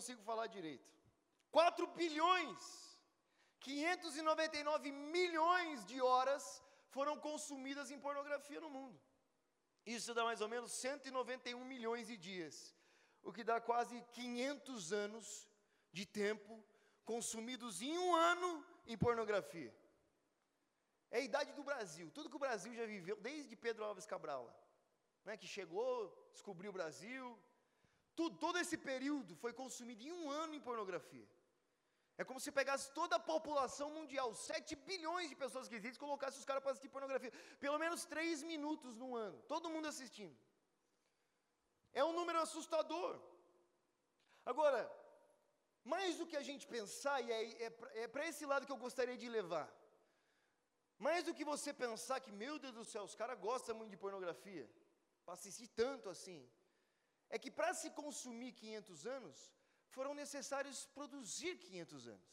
consigo falar direito. 4 bilhões, 599 milhões de horas foram consumidas em pornografia no mundo. Isso dá mais ou menos 191 milhões de dias, o que dá quase 500 anos de tempo consumidos em um ano em pornografia. É a idade do Brasil, tudo que o Brasil já viveu, desde Pedro Alves Cabral, né, que chegou, descobriu o Brasil, tudo, todo esse período foi consumido em um ano em pornografia. É como se pegasse toda a população mundial, 7 bilhões de pessoas que existem, e colocasse os caras para assistir pornografia. Pelo menos 3 minutos no ano, todo mundo assistindo. É um número assustador. Agora, mais do que a gente pensar, e é, é, é para esse lado que eu gostaria de levar. Mais do que você pensar que, meu Deus do céu, os caras gostam muito de pornografia, para assistir tanto assim, é que para se consumir 500 anos, foram necessários produzir 500 anos.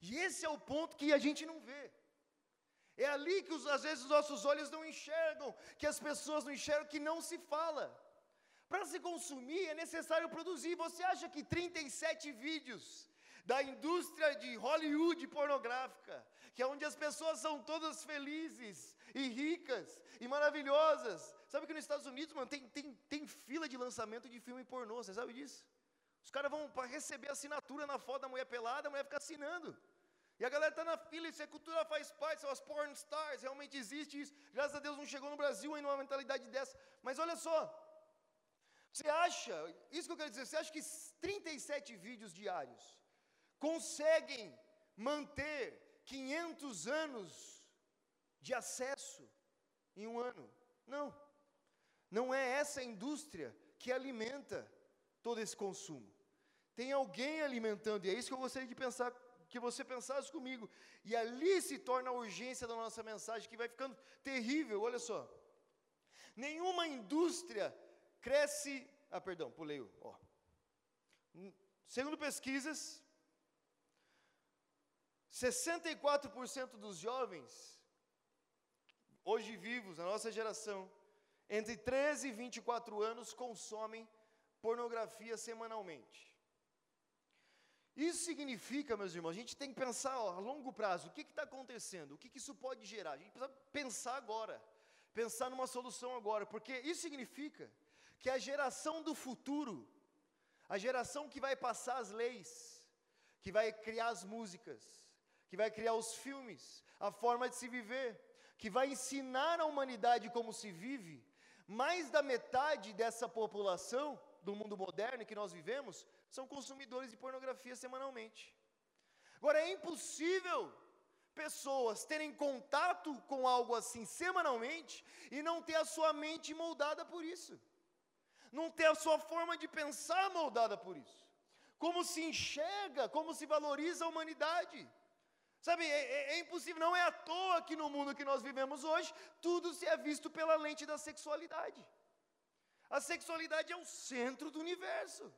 E esse é o ponto que a gente não vê. É ali que os, às vezes os nossos olhos não enxergam, que as pessoas não enxergam, que não se fala. Para se consumir é necessário produzir. Você acha que 37 vídeos da indústria de Hollywood pornográfica, que é onde as pessoas são todas felizes e ricas e maravilhosas. Sabe que nos Estados Unidos, mano, tem, tem, tem fila de lançamento de filme pornô, você sabe disso? Os caras vão para receber assinatura na foto da mulher pelada, a mulher fica assinando. E a galera está na fila, isso é cultura faz parte, são as porn stars, realmente existe isso. Graças a Deus não chegou no Brasil ainda uma mentalidade dessa. Mas olha só, você acha, isso que eu quero dizer, você acha que 37 vídeos diários conseguem manter 500 anos de acesso em um ano? Não. Não é essa indústria que alimenta todo esse consumo. Tem alguém alimentando, e é isso que eu gostaria de pensar, que você pensasse comigo. E ali se torna a urgência da nossa mensagem, que vai ficando terrível, olha só. Nenhuma indústria cresce. Ah, perdão, pulei o. Ó. Segundo pesquisas, 64% dos jovens, hoje vivos, na nossa geração, entre 13 e 24 anos, consomem pornografia semanalmente. Isso significa, meus irmãos, a gente tem que pensar ó, a longo prazo, o que está acontecendo, o que, que isso pode gerar. A gente precisa pensar agora, pensar numa solução agora, porque isso significa que a geração do futuro, a geração que vai passar as leis, que vai criar as músicas, que vai criar os filmes, a forma de se viver, que vai ensinar a humanidade como se vive, mais da metade dessa população do mundo moderno que nós vivemos são consumidores de pornografia semanalmente. Agora, é impossível pessoas terem contato com algo assim semanalmente e não ter a sua mente moldada por isso, não ter a sua forma de pensar moldada por isso. Como se enxerga, como se valoriza a humanidade. Sabe, é, é, é, impossível, não é à toa que no mundo que nós vivemos hoje, tudo se é visto pela lente da sexualidade. A sexualidade é o centro do universo.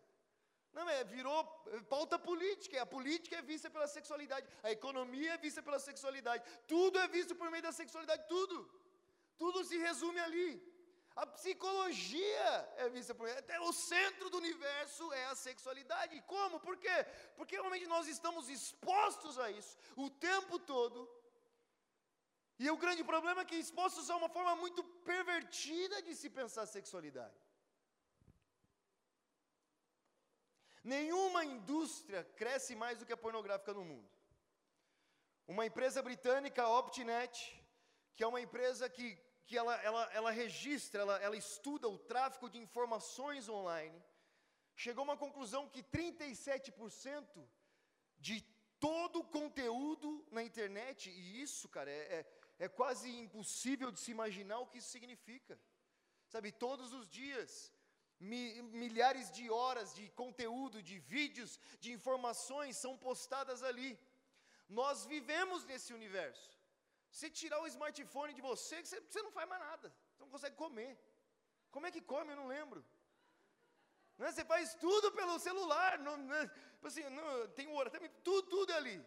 Não, é, virou pauta política. A política é vista pela sexualidade. A economia é vista pela sexualidade. Tudo é visto por meio da sexualidade. Tudo. Tudo se resume ali. A psicologia é vista por. Até o centro do universo é a sexualidade. Como? Por quê? Porque realmente nós estamos expostos a isso o tempo todo. E o grande problema é que expostos a uma forma muito pervertida de se pensar sexualidade. Nenhuma indústria cresce mais do que a pornográfica no mundo. Uma empresa britânica, a Optinet, que é uma empresa que, que ela, ela, ela registra, ela, ela estuda o tráfico de informações online, chegou a uma conclusão que 37% de todo o conteúdo na internet, e isso, cara, é, é é quase impossível de se imaginar o que isso significa. Sabe, todos os dias, mi, milhares de horas de conteúdo, de vídeos, de informações são postadas ali. Nós vivemos nesse universo. Se tirar o smartphone de você, você, você não faz mais nada. Você não consegue comer. Como é que come? Eu não lembro. Não é? Você faz tudo pelo celular. Não, não, é? tipo assim, não, tem o horário, tudo, tudo é ali.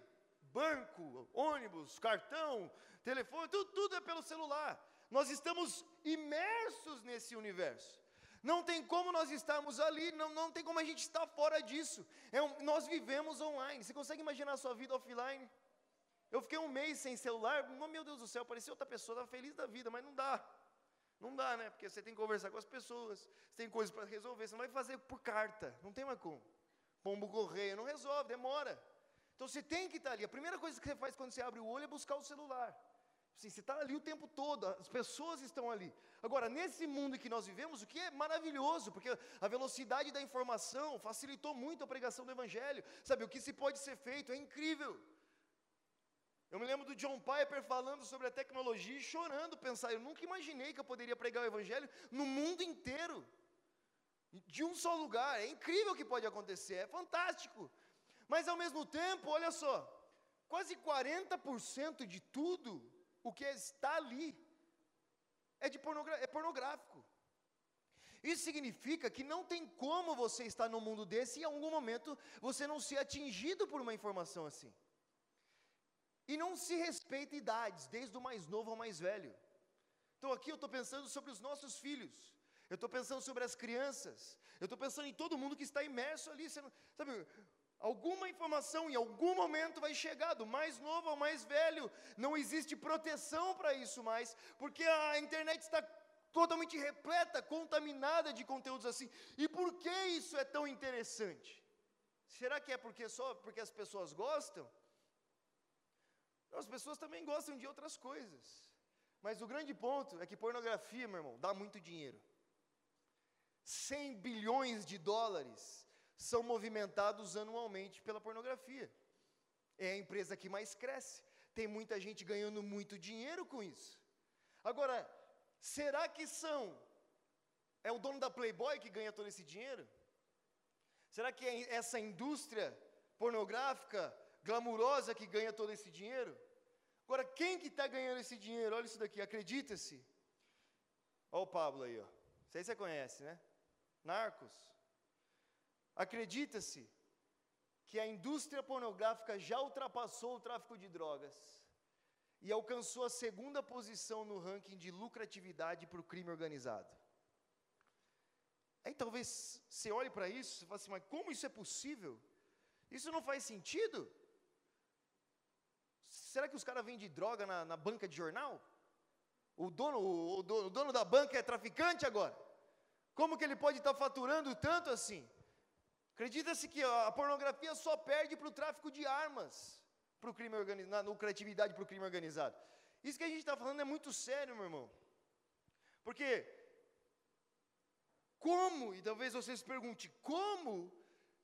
Banco, ônibus, cartão, telefone, tudo, tudo é pelo celular. Nós estamos imersos nesse universo. Não tem como nós estarmos ali, não, não tem como a gente estar fora disso. É um, nós vivemos online. Você consegue imaginar a sua vida offline? Eu fiquei um mês sem celular, meu Deus do céu, parecia outra pessoa, estava feliz da vida, mas não dá. Não dá, né? Porque você tem que conversar com as pessoas, você tem coisas para resolver, você não vai fazer por carta, não tem mais como. Pombo correio, não resolve, demora. Então você tem que estar ali. A primeira coisa que você faz quando você abre o olho é buscar o celular. Assim, você está ali o tempo todo, as pessoas estão ali. Agora, nesse mundo que nós vivemos, o que é maravilhoso, porque a velocidade da informação facilitou muito a pregação do Evangelho. Sabe, o que se pode ser feito é incrível. Eu me lembro do John Piper falando sobre a tecnologia e chorando, pensar, eu nunca imaginei que eu poderia pregar o Evangelho no mundo inteiro, de um só lugar. É incrível o que pode acontecer, é fantástico. Mas ao mesmo tempo, olha só, quase 40% de tudo o que está ali é, de é pornográfico. Isso significa que não tem como você estar no mundo desse e em algum momento você não ser atingido por uma informação assim. E não se respeita idades, desde o mais novo ao mais velho. Então aqui eu estou pensando sobre os nossos filhos. Eu estou pensando sobre as crianças. Eu estou pensando em todo mundo que está imerso ali. Não, sabe, Alguma informação em algum momento vai chegar, do mais novo ao mais velho. Não existe proteção para isso mais, porque a internet está totalmente repleta, contaminada de conteúdos assim. E por que isso é tão interessante? Será que é porque só porque as pessoas gostam? As pessoas também gostam de outras coisas. Mas o grande ponto é que pornografia, meu irmão, dá muito dinheiro. 100 bilhões de dólares são movimentados anualmente pela pornografia. É a empresa que mais cresce. Tem muita gente ganhando muito dinheiro com isso. Agora, será que são é o dono da Playboy que ganha todo esse dinheiro? Será que é essa indústria pornográfica, glamurosa, que ganha todo esse dinheiro? Agora, quem que está ganhando esse dinheiro? Olha isso daqui, acredita-se. Olha o Pablo aí, ó. Sei se você conhece, né? Narcos. Acredita-se que a indústria pornográfica já ultrapassou o tráfico de drogas e alcançou a segunda posição no ranking de lucratividade para o crime organizado. Aí talvez você olhe para isso e fale assim, mas como isso é possível? Isso não faz sentido? Será que os caras vendem droga na, na, banca de jornal? O dono, o, o, dono, o dono da banca é traficante agora? Como que ele pode estar faturando tanto assim? Acredita-se que a pornografia só perde para o tráfico de armas, para o crime organizado, na lucratividade para o crime organizado. Isso que a gente está falando é muito sério, meu irmão. Porque, como, e talvez você se pergunte, como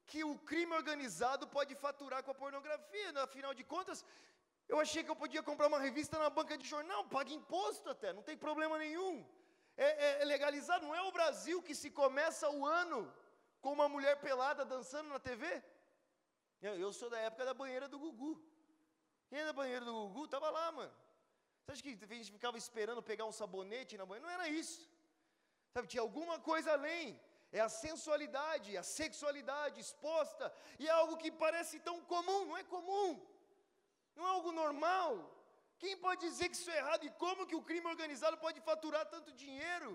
que o crime organizado pode faturar com a pornografia? Afinal de contas, eu achei que eu podia comprar uma revista na banca de jornal, paga imposto até, não tem problema nenhum. É, é, é legalizado, não é o Brasil que se começa o ano com uma mulher pelada dançando na TV? Eu, sou da época da banheira do Gugu. Quem é da banheira do Gugu estava lá, mano. Você acha que a gente ficava esperando pegar um sabonete na banheira? Não era isso. Sabe, tinha alguma coisa além. É a sensualidade, a sexualidade exposta. E é algo que parece tão comum, não é comum. Não é algo normal. Quem pode dizer que isso é errado? E como que o crime organizado pode faturar tanto dinheiro?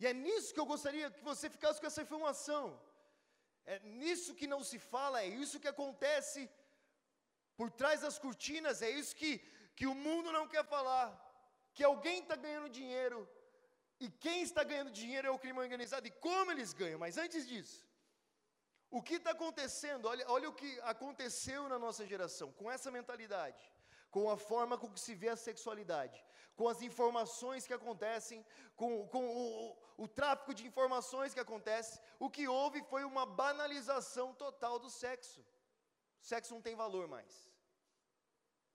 E é nisso que eu gostaria que você ficasse com essa informação. É nisso que não se fala, é isso que acontece por trás das cortinas, é isso que, que o mundo não quer falar. Que alguém está ganhando dinheiro, e quem está ganhando dinheiro é o crime organizado, e como eles ganham. Mas antes disso, o que está acontecendo? Olha, olha o que aconteceu na nossa geração, com essa mentalidade, com a forma com que se vê a sexualidade com as informações que acontecem, com, com o, o, tráfico de informações que acontece, o que houve foi uma banalização total do sexo. O sexo não tem valor mais.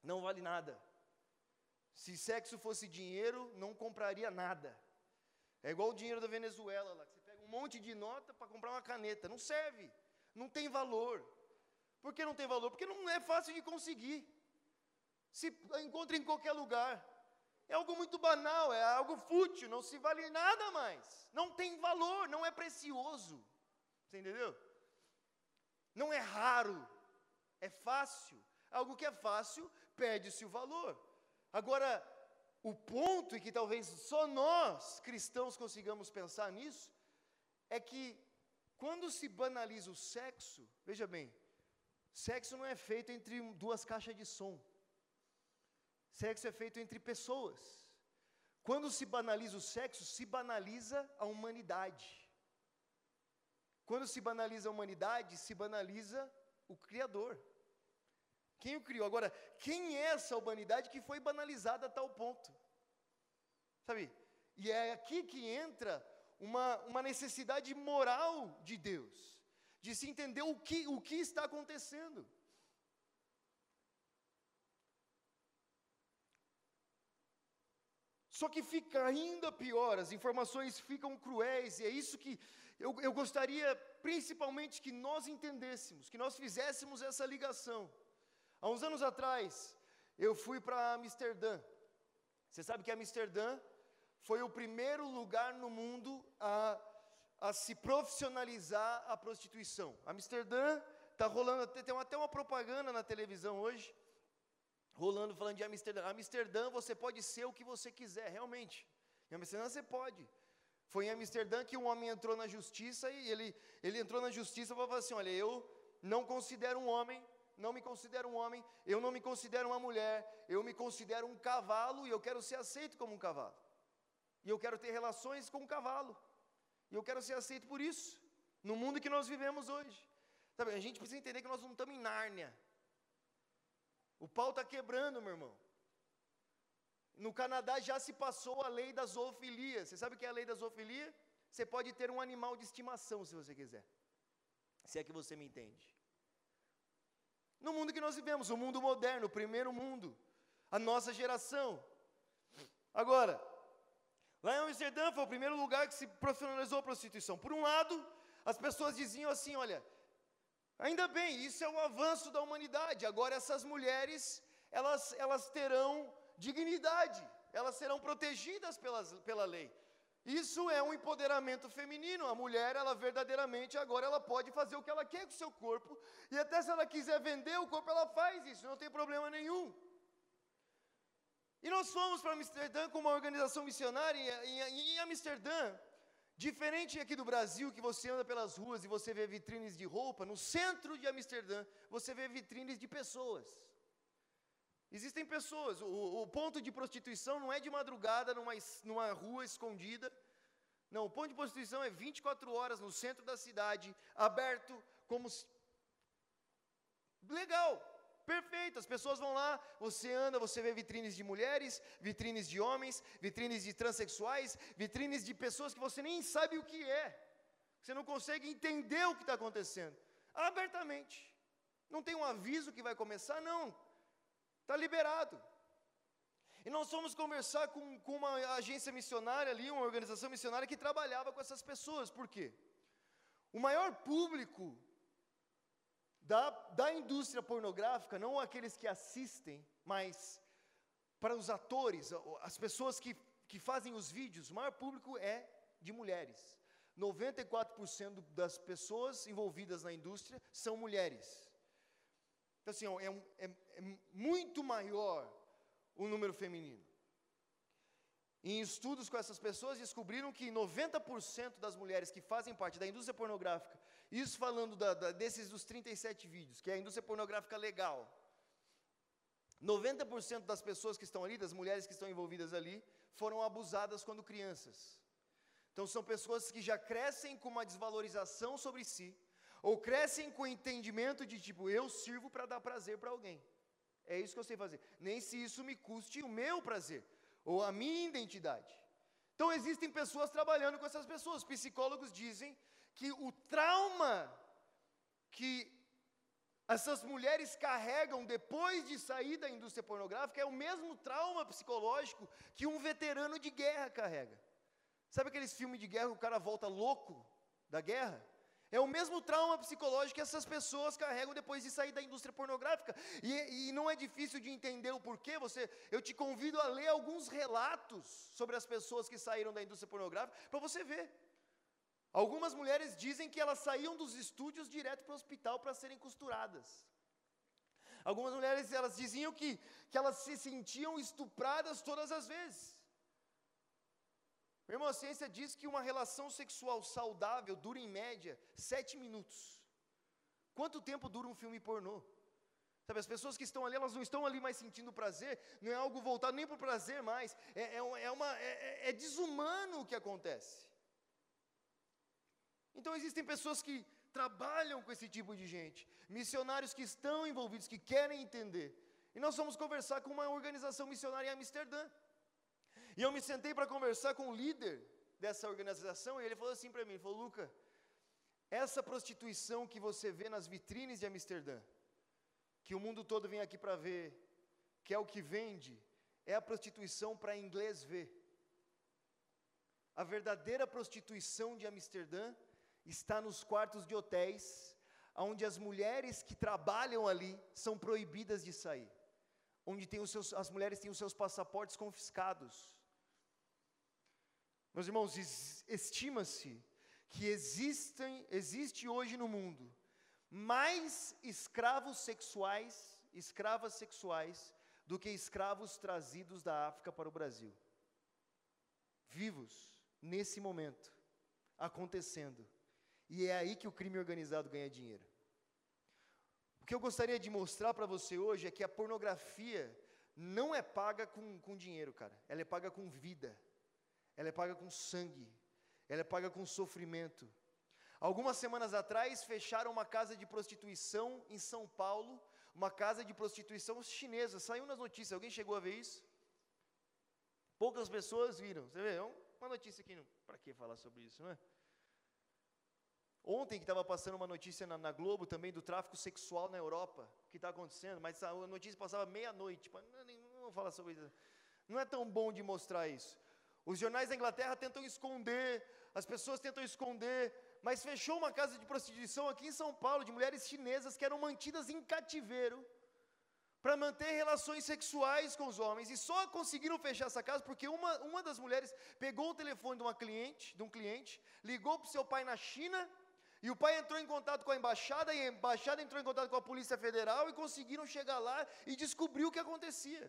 Não vale nada. Se sexo fosse dinheiro, não compraria nada. É igual o dinheiro da Venezuela lá, que você pega um monte de nota para comprar uma caneta. Não serve. Não tem valor. Por que não tem valor? Porque não é fácil de conseguir. Se encontra em qualquer lugar. É algo muito banal, é algo fútil, não se vale nada mais. Não tem valor, não é precioso. Você entendeu? Não é raro, é fácil. Algo que é fácil, perde-se o valor. Agora, o ponto, e que talvez só nós, cristãos, consigamos pensar nisso, é que quando se banaliza o sexo, veja bem, sexo não é feito entre duas caixas de som. Sexo é feito entre pessoas. Quando se banaliza o sexo, se banaliza a humanidade. Quando se banaliza a humanidade, se banaliza o Criador. Quem o criou? Agora, quem é essa humanidade que foi banalizada a tal ponto? Sabe? E é aqui que entra uma, uma necessidade moral de Deus, de se entender o que, o que está acontecendo. Só que fica ainda pior, as informações ficam cruéis, e é isso que eu, eu gostaria principalmente que nós entendêssemos, que nós fizéssemos essa ligação. Há uns anos atrás, eu fui para Amsterdã. Você sabe que Amsterdã foi o primeiro lugar no mundo a, a se profissionalizar a prostituição. Amsterdã está rolando, tem até uma propaganda na televisão hoje, rolando falando de Amsterdã. Amsterdã você pode ser o que você quiser, realmente. Em Amsterdã você pode. Foi em Amsterdã que um homem entrou na justiça e ele, ele entrou na justiça para falar assim: olha, eu não considero um homem, não me considero um homem, eu não me considero uma mulher, eu me considero um cavalo e eu quero ser aceito como um cavalo. E eu quero ter relações com um cavalo. E eu quero ser aceito por isso, no mundo que nós vivemos hoje. Sabe, a gente precisa entender que nós não estamos em Nárnia. O pau está quebrando, meu irmão. No Canadá já se passou a lei da zoofilia. Você sabe o que é a lei da zoofilia? Você pode ter um animal de estimação se você quiser. Se é que você me entende. No mundo que nós vivemos, o mundo moderno, o primeiro mundo, a nossa geração. Agora, lá em Amsterdã foi o primeiro lugar que se profissionalizou a prostituição. Por um lado, as pessoas diziam assim: olha, Ainda bem, isso é um avanço da humanidade. Agora essas mulheres, elas, elas terão dignidade, elas serão protegidas pelas, pela lei. Isso é um empoderamento feminino. A mulher, ela verdadeiramente agora ela pode fazer o que ela quer com o seu corpo, e até se ela quiser vender o corpo, ela faz isso, não tem problema nenhum. E nós fomos para Amsterdã com uma organização missionária, e em Amsterdã, Diferente aqui do Brasil, que você anda pelas ruas e você vê vitrines de roupa, no centro de Amsterdã, você vê vitrines de pessoas. Existem pessoas, o, o ponto de prostituição não é de madrugada numa, numa rua escondida. Não, o ponto de prostituição é 24 horas no centro da cidade, aberto, como. Legal, Perfeito, as pessoas vão lá, você anda, você vê vitrines de mulheres, vitrines de homens, vitrines de transexuais, vitrines de pessoas que você nem sabe o que é. Você não consegue entender o que está acontecendo. Abertamente. Não tem um aviso que vai começar, não. Está liberado. E nós fomos conversar com, com uma agência missionária ali, uma organização missionária que trabalhava com essas pessoas. Por quê? O maior público da, da indústria pornográfica, não aqueles que assistem, mas para os atores, as pessoas que, que fazem os vídeos, o maior público é de mulheres. 94% das pessoas envolvidas na indústria são mulheres. Então, assim, é, é, é muito maior o número feminino. Em estudos com essas pessoas, descobriram que 90% das mulheres que fazem parte da indústria pornográfica, isso falando da, da, desses dos 37 vídeos, que é a indústria pornográfica legal, 90% das pessoas que estão ali, das mulheres que estão envolvidas ali, foram abusadas quando crianças. Então são pessoas que já crescem com uma desvalorização sobre si, ou crescem com o entendimento de tipo, eu sirvo para dar prazer para alguém. É isso que eu sei fazer. Nem se isso me custe o meu prazer ou a minha identidade. Então existem pessoas trabalhando com essas pessoas. Psicólogos dizem que o trauma que essas mulheres carregam depois de sair da indústria pornográfica é o mesmo trauma psicológico que um veterano de guerra carrega. Sabe aqueles filmes de guerra que o cara volta louco da guerra? É o mesmo trauma psicológico que essas pessoas carregam depois de sair da indústria pornográfica. E, e, não é difícil de entender o porquê. Você, eu te convido a ler alguns relatos sobre as pessoas que saíram da indústria pornográfica para você ver. Algumas mulheres dizem que elas saíam dos estúdios direto para o hospital para serem costuradas. Algumas mulheres elas diziam que, que elas se sentiam estupradas todas as vezes. Meu irmão, a ciência diz que uma relação sexual saudável dura em média sete minutos. Quanto tempo dura um filme pornô? Sabe, as pessoas que estão ali, elas não estão ali mais sentindo prazer, não é algo voltado nem para o prazer mais, é, é, é, uma, é, é, é desumano o que acontece. Então existem pessoas que trabalham com esse tipo de gente, missionários que estão envolvidos, que querem entender. E nós fomos conversar com uma organização missionária em Amsterdã. E eu me sentei para conversar com o líder dessa organização, e ele falou assim para mim, ele falou, Luca, essa prostituição que você vê nas vitrines de Amsterdã, que o mundo todo vem aqui para ver, que é o que vende, é a prostituição para inglês ver. A verdadeira prostituição de Amsterdã está nos quartos de hotéis, onde as mulheres que trabalham ali são proibidas de sair, onde tem os seus, as mulheres têm os seus passaportes confiscados. Meus irmãos, estima-se que existem, existe hoje no mundo mais escravos sexuais, escravas sexuais, do que escravos trazidos da África para o Brasil. Vivos, nesse momento, acontecendo. E é aí que o crime organizado ganha dinheiro. O que eu gostaria de mostrar para você hoje é que a pornografia não é paga com, com dinheiro, cara. Ela é paga com vida. Ela é paga com sangue. Ela é paga com sofrimento. Algumas semanas atrás fecharam uma casa de prostituição em São Paulo, uma casa de prostituição chinesa. Saiu nas notícias. Alguém chegou a ver isso? Poucas pessoas viram. Você vê, é uma notícia aqui. Para que falar sobre isso, não é? Ontem que estava passando uma notícia na, na, Globo também do tráfico sexual na Europa, que está acontecendo, mas a notícia passava meia-noite, não, não vou falar sobre isso. Não é tão bom de mostrar isso. Os jornais da Inglaterra tentam esconder, as pessoas tentam esconder, mas fechou uma casa de prostituição aqui em São Paulo de mulheres chinesas que eram mantidas em cativeiro para manter relações sexuais com os homens e só conseguiram fechar essa casa porque uma, uma das mulheres pegou o telefone de uma cliente, de um cliente, ligou para o seu pai na China e o pai entrou em contato com a embaixada, e a embaixada entrou em contato com a Polícia Federal e conseguiram chegar lá e descobrir o que acontecia.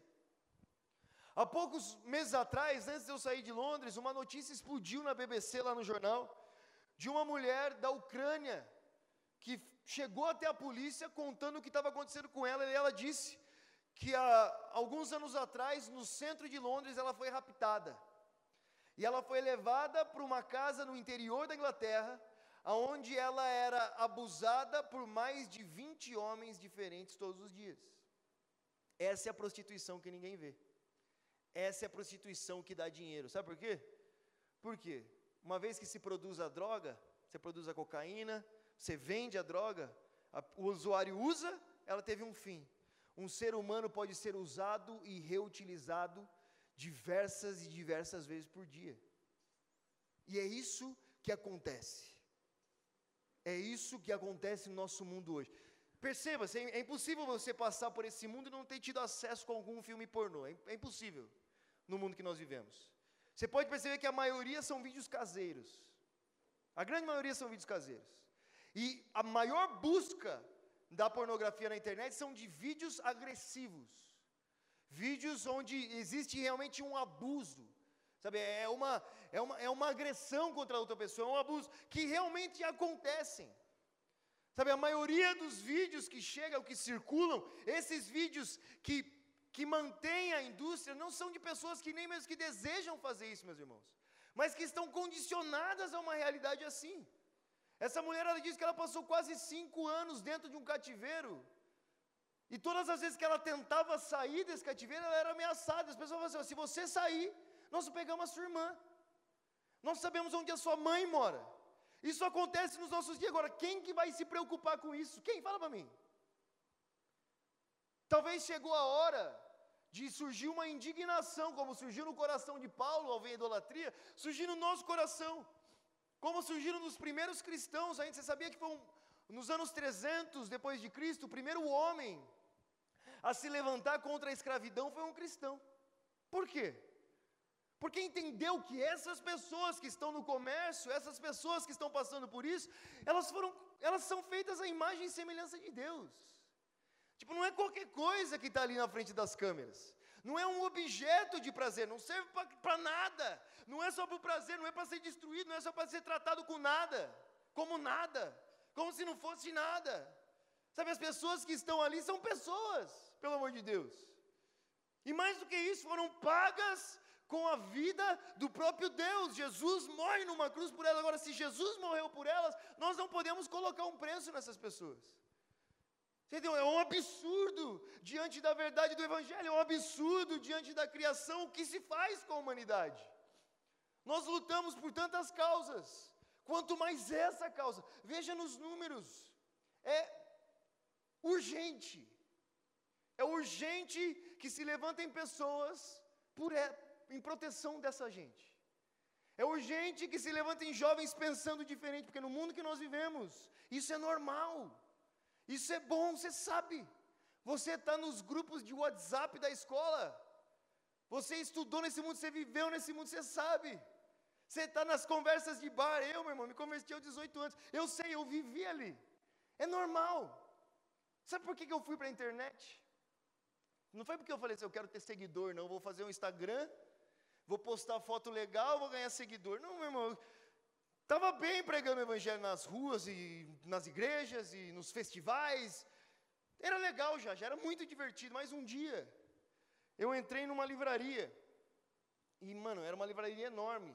Há poucos meses atrás, antes de eu sair de Londres, uma notícia explodiu na BBC, lá no jornal, de uma mulher da Ucrânia que chegou até a polícia contando o que estava acontecendo com ela, e ela disse que há alguns anos atrás, no centro de Londres, ela foi raptada. E ela foi levada para uma casa no interior da Inglaterra, aonde ela era abusada por mais de 20 homens diferentes todos os dias. Essa é a prostituição que ninguém vê. Essa é a prostituição que dá dinheiro. Sabe por quê? Por quê? Uma vez que se produz a droga, você produz a cocaína, você vende a droga, a, o usuário usa, ela teve um fim. Um ser humano pode ser usado e reutilizado diversas e diversas vezes por dia. E é isso que acontece. É isso que acontece no nosso mundo hoje. Perceba, é impossível você passar por esse mundo e não ter tido acesso com algum filme pornô. É, é impossível no mundo que nós vivemos. Você pode perceber que a maioria são vídeos caseiros. A grande maioria são vídeos caseiros. E a maior busca da pornografia na internet são de vídeos agressivos. Vídeos onde existe realmente um abuso. Sabe, é uma, é uma, é uma agressão contra a outra pessoa, é um abuso que realmente acontecem. Sabe, a maioria dos vídeos que chegam, que circulam, esses vídeos que, que mantêm a indústria, não são de pessoas que nem mesmo que desejam fazer isso, meus irmãos, mas que estão condicionadas a uma realidade assim. Essa mulher, ela diz que ela passou quase cinco anos dentro de um cativeiro, e todas as vezes que ela tentava sair desse cativeiro, ela era ameaçada. As pessoas falavam assim: se você sair, nós pegamos a sua irmã. Nós sabemos onde a sua mãe mora. Isso acontece nos nossos dias. Agora, quem que vai se preocupar com isso? Quem? Fala para mim. Talvez chegou a hora de surgir uma indignação, como surgiu no coração de Paulo ao ver a idolatria, surgir no nosso coração. Como surgiram nos primeiros cristãos, ainda você sabia que foi um, nos anos 300 depois de Cristo, o primeiro homem a se levantar contra a escravidão foi um cristão. Por quê? Porque entendeu que essas pessoas que estão no comércio, essas pessoas que estão passando por isso, elas foram, elas são feitas à imagem e semelhança de Deus. Tipo, não é qualquer coisa que está ali na frente das câmeras. Não é um objeto de prazer, não serve para nada. Não é só para o prazer, não é para ser destruído, não é só para ser tratado com nada, como nada, como se não fosse nada. Sabe, as pessoas que estão ali são pessoas, pelo amor de Deus. E mais do que isso, foram pagas com a vida do próprio Deus. Jesus morre numa cruz por elas. Agora, se Jesus morreu por elas, nós não podemos colocar um preço nessas pessoas. Entendeu? É um absurdo diante da verdade do Evangelho, é um absurdo diante da criação o que se faz com a humanidade. Nós lutamos por tantas causas, quanto mais essa causa, veja nos números, é urgente, é urgente que se levantem pessoas por, em proteção dessa gente. É urgente que se levantem jovens pensando diferente, porque no mundo que nós vivemos, isso é normal, isso é bom, você sabe. Você está nos grupos de WhatsApp da escola, você estudou nesse mundo, você viveu nesse mundo, você sabe. Você está nas conversas de bar, eu, meu irmão, me converti aos 18 anos, eu sei, eu vivi ali, é normal. Sabe por que, eu fui para a internet? Não foi porque eu falei assim, eu quero ter seguidor, não, vou fazer um Instagram vou postar foto legal, vou ganhar seguidor. Não, meu irmão, estava bem pregando o evangelho nas ruas e nas igrejas e nos festivais. Era legal já, já era muito divertido, mas um dia eu entrei numa livraria. E, mano, era uma livraria enorme.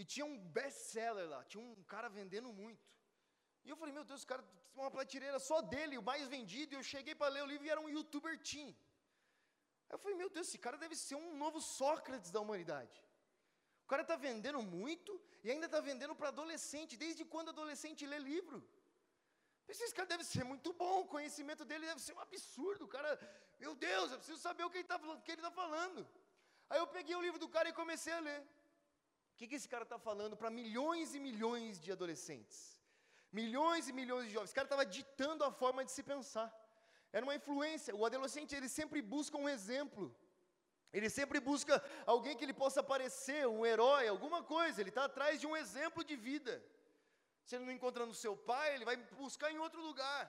E tinha um best-seller lá, tinha um cara vendendo muito. E eu falei, meu Deus, o cara uma prateleira só dele, o mais vendido. E eu cheguei para ler o livro e era um youtuber teen. Eu falei, meu Deus, esse cara deve ser um novo Sócrates da humanidade. O cara está vendendo muito e ainda está vendendo para adolescente. Desde quando adolescente lê livro? Pensei, esse cara deve ser muito bom, o conhecimento dele deve ser um absurdo. O cara, meu Deus, eu preciso saber o que ele está tá falando. Aí eu peguei o livro do cara e comecei a ler. O que, que esse cara está falando para milhões e milhões de adolescentes? Milhões e milhões de jovens. Esse cara estava ditando a forma de se pensar. Era uma influência. O adolescente ele sempre busca um exemplo. Ele sempre busca alguém que ele possa parecer, um herói, alguma coisa. Ele está atrás de um exemplo de vida. Se ele não encontra no seu pai, ele vai buscar em outro lugar.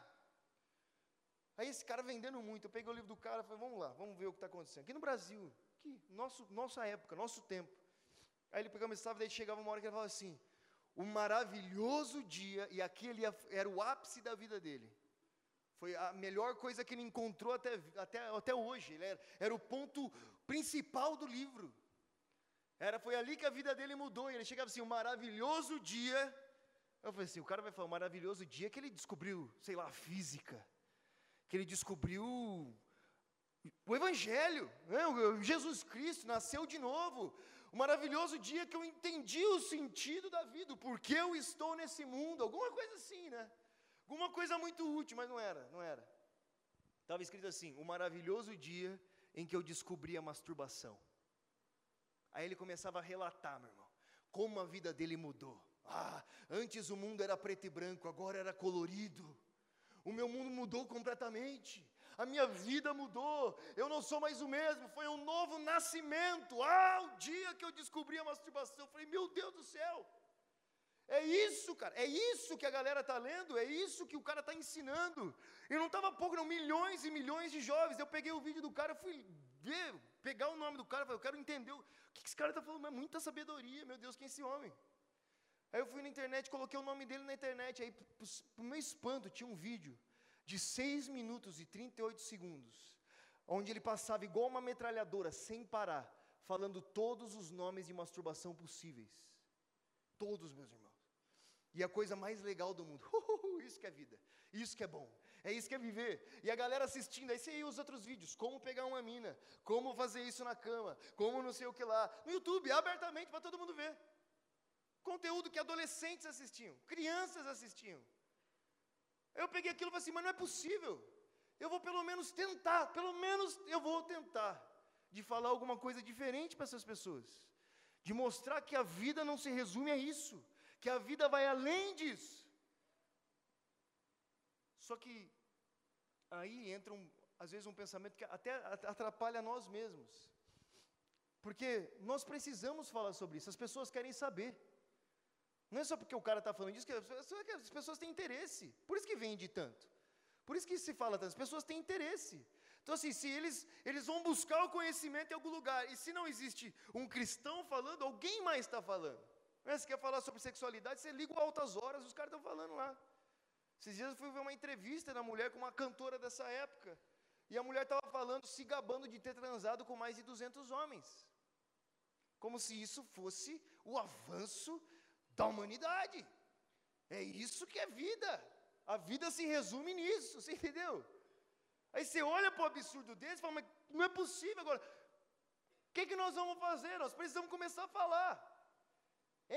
Aí esse cara vendendo muito, eu peguei o livro do cara e falei, vamos lá, vamos ver o que está acontecendo. Aqui no Brasil, aqui, nosso, nossa época, nosso tempo. Aí ele pegou uma estava, daí chegava uma hora que ele falava assim, um maravilhoso dia, e aqui ele era o ápice da vida dele. Foi a melhor coisa que ele encontrou até, até, até hoje. Ele era, era o ponto principal do livro. Era, foi ali que a vida dele mudou. E ele chegava assim, um maravilhoso dia. Eu falei assim, o cara vai falar, um maravilhoso dia que ele descobriu, sei lá, física. Que ele descobriu o Evangelho, né? Jesus Cristo nasceu de novo. O maravilhoso dia que eu entendi o sentido da vida, porque eu estou nesse mundo, alguma coisa assim, né? Alguma coisa muito útil, mas não era, não era. Estava escrito assim: o maravilhoso dia em que eu descobri a masturbação. Aí ele começava a relatar, meu irmão, como a vida dele mudou. Ah, antes o mundo era preto e branco, agora era colorido. O meu mundo mudou completamente. A minha vida mudou. Eu não sou mais o mesmo. Foi um novo nascimento. Ah, o dia que eu descobri a masturbação, eu falei: "Meu Deus do céu!" É isso, cara, é isso que a galera está lendo, é isso que o cara está ensinando. E não estava pouco, não, milhões e milhões de jovens. Eu peguei o vídeo do cara, fui ver, pegar o nome do cara, falei, eu quero entender o que esse cara está falando, mas muita sabedoria, meu Deus, quem é esse homem? Aí eu fui na internet, coloquei o nome dele na internet, aí, para o meu espanto, tinha um vídeo de 6 minutos e 38 segundos, onde ele passava igual uma metralhadora, sem parar, falando todos os nomes de masturbação possíveis. Todos, meus irmãos. E a coisa mais legal do mundo, uh, isso que é vida, isso que é bom, é isso que é viver. E a galera assistindo, aí você os outros vídeos, como pegar uma mina, como fazer isso na cama, como não sei o que lá, no YouTube, abertamente para todo mundo ver. Conteúdo que adolescentes assistiam, crianças assistiam. Eu peguei aquilo e falei assim, mas não é possível. Eu vou pelo menos tentar, pelo menos eu vou tentar de falar alguma coisa diferente para essas pessoas, de mostrar que a vida não se resume a isso que a vida vai além disso. Só que aí entra, um, às vezes, um pensamento que até atrapalha nós mesmos. Porque nós precisamos falar sobre isso, as pessoas querem saber. Não é só porque o cara está falando disso, que as pessoas têm interesse. Por isso que vende tanto. Por isso que se fala tanto, as pessoas têm interesse. Então, assim, se eles, eles vão buscar o conhecimento em algum lugar, e se não existe um cristão falando, alguém mais está falando. Se quer falar sobre sexualidade, você liga o altas horas, os caras estão falando lá. Esses dias eu fui ver uma entrevista da mulher com uma cantora dessa época. E a mulher estava falando, se gabando de ter transado com mais de 200 homens. Como se isso fosse o avanço da humanidade. É isso que é vida. A vida se resume nisso, você entendeu? Aí você olha para o absurdo desse e fala, mas não é possível agora. O que, que nós vamos fazer? Nós precisamos começar a falar.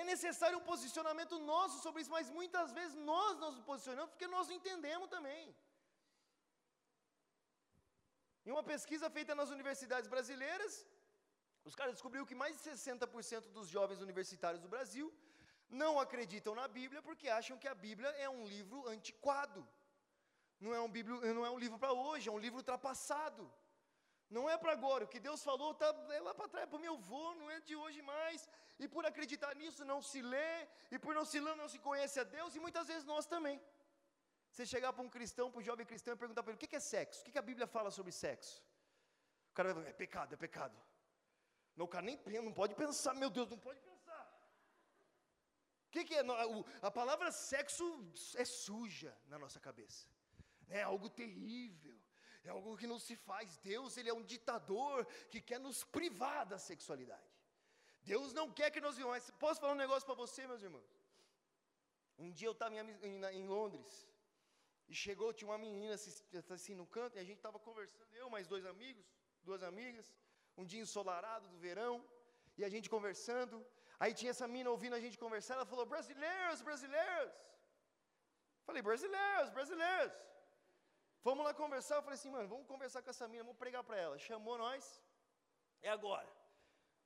É necessário um posicionamento nosso sobre isso, mas muitas vezes nós nos posicionamos porque nós não entendemos também. Em uma pesquisa feita nas universidades brasileiras, os caras descobriram que mais de 60% dos jovens universitários do Brasil não acreditam na Bíblia porque acham que a Bíblia é um livro antiquado. Não é um, bíblio, não é um livro para hoje, é um livro ultrapassado. Não é para agora, o que Deus falou está é lá para trás, é para o meu avô, não é de hoje mais. E por acreditar nisso não se lê, e por não se ler não se conhece a Deus, e muitas vezes nós também. Você chegar para um cristão, para um jovem cristão e perguntar para ele: o que é sexo? O que a Bíblia fala sobre sexo? O cara vai falar: é pecado, é pecado. Não, o cara nem não pode pensar, meu Deus, não pode pensar. O que, que é? A palavra sexo é suja na nossa cabeça. É algo terrível, é algo que não se faz. Deus, Ele é um ditador que quer nos privar da sexualidade. Deus não quer que nós vivamos. Posso falar um negócio para você, meus irmãos? Um dia eu estava em, em, Londres, e chegou, tinha uma menina assim, assim no canto, e a gente estava conversando, eu, mais dois amigos, duas amigas, um dia ensolarado do verão, e a gente conversando. Aí tinha essa menina ouvindo a gente conversar, ela falou: brasileiros, brasileiros. Falei: brasileiros, brasileiros. Vamos lá conversar. Eu falei assim, mano, vamos conversar com essa menina, vamos pregar para ela. Chamou nós, é agora.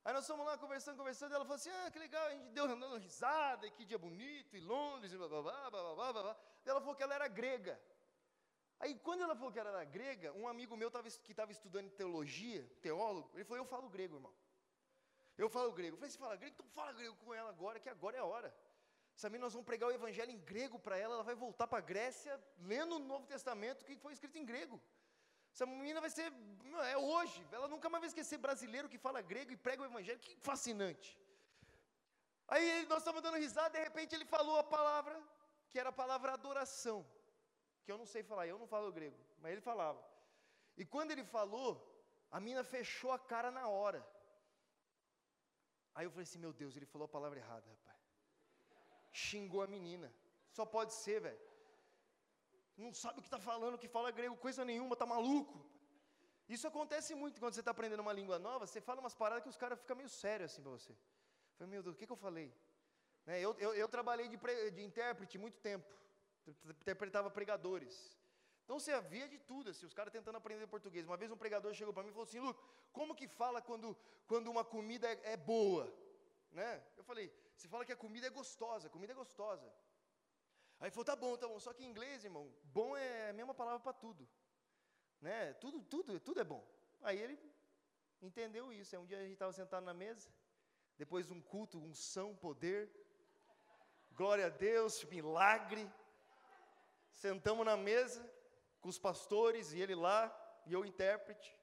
Aí nós fomos lá conversando, conversando, e ela falou assim: ah, que legal, a gente deu dando risada, e que dia bonito, e Londres, e blá blá blá blá blá blá. Ela falou que ela era grega. Aí quando ela falou que ela era grega, um amigo meu tava, que estava estudando teologia, teólogo, ele falou: Eu falo grego, irmão. Eu falo grego. Eu falei: Você fala grego? Então fala grego com ela agora, que agora é a hora. Sabe, nós vamos pregar o evangelho em grego para ela, ela vai voltar para a Grécia, lendo o Novo Testamento que foi escrito em grego. Essa menina vai ser, é hoje, ela nunca mais vai esquecer brasileiro que fala grego e prega o evangelho, que fascinante. Aí nós estávamos dando risada, de repente ele falou a palavra, que era a palavra adoração, que eu não sei falar, eu não falo grego, mas ele falava. E quando ele falou, a menina fechou a cara na hora. Aí eu falei assim, meu Deus, ele falou a palavra errada, rapaz. Xingou a menina. Só pode ser, velho não sabe o que está falando, que fala grego, coisa nenhuma, está maluco. Isso acontece muito quando você está aprendendo uma língua nova, você fala umas paradas que os caras ficam meio sérios assim para você. Falei, meu Deus, o que, que eu falei? Né, eu, eu, eu, trabalhei de, pre, de intérprete muito tempo, interpretava pregadores. Então você havia de tudo, assim, os caras tentando aprender português. Uma vez um pregador chegou para mim e falou assim: Lu, como que fala quando, quando uma comida é, é boa? Né? Eu falei: você fala que a comida é gostosa, a comida é gostosa. Aí falou, tá bom, tá bom. Só que em inglês, irmão, bom é a mesma palavra para tudo. Né? Tudo, tudo, tudo é bom. Aí ele entendeu isso. Um dia a gente estava sentado na mesa, depois de um culto, unção, poder, glória a Deus, milagre. Sentamos na mesa com os pastores e ele lá, e eu intérprete.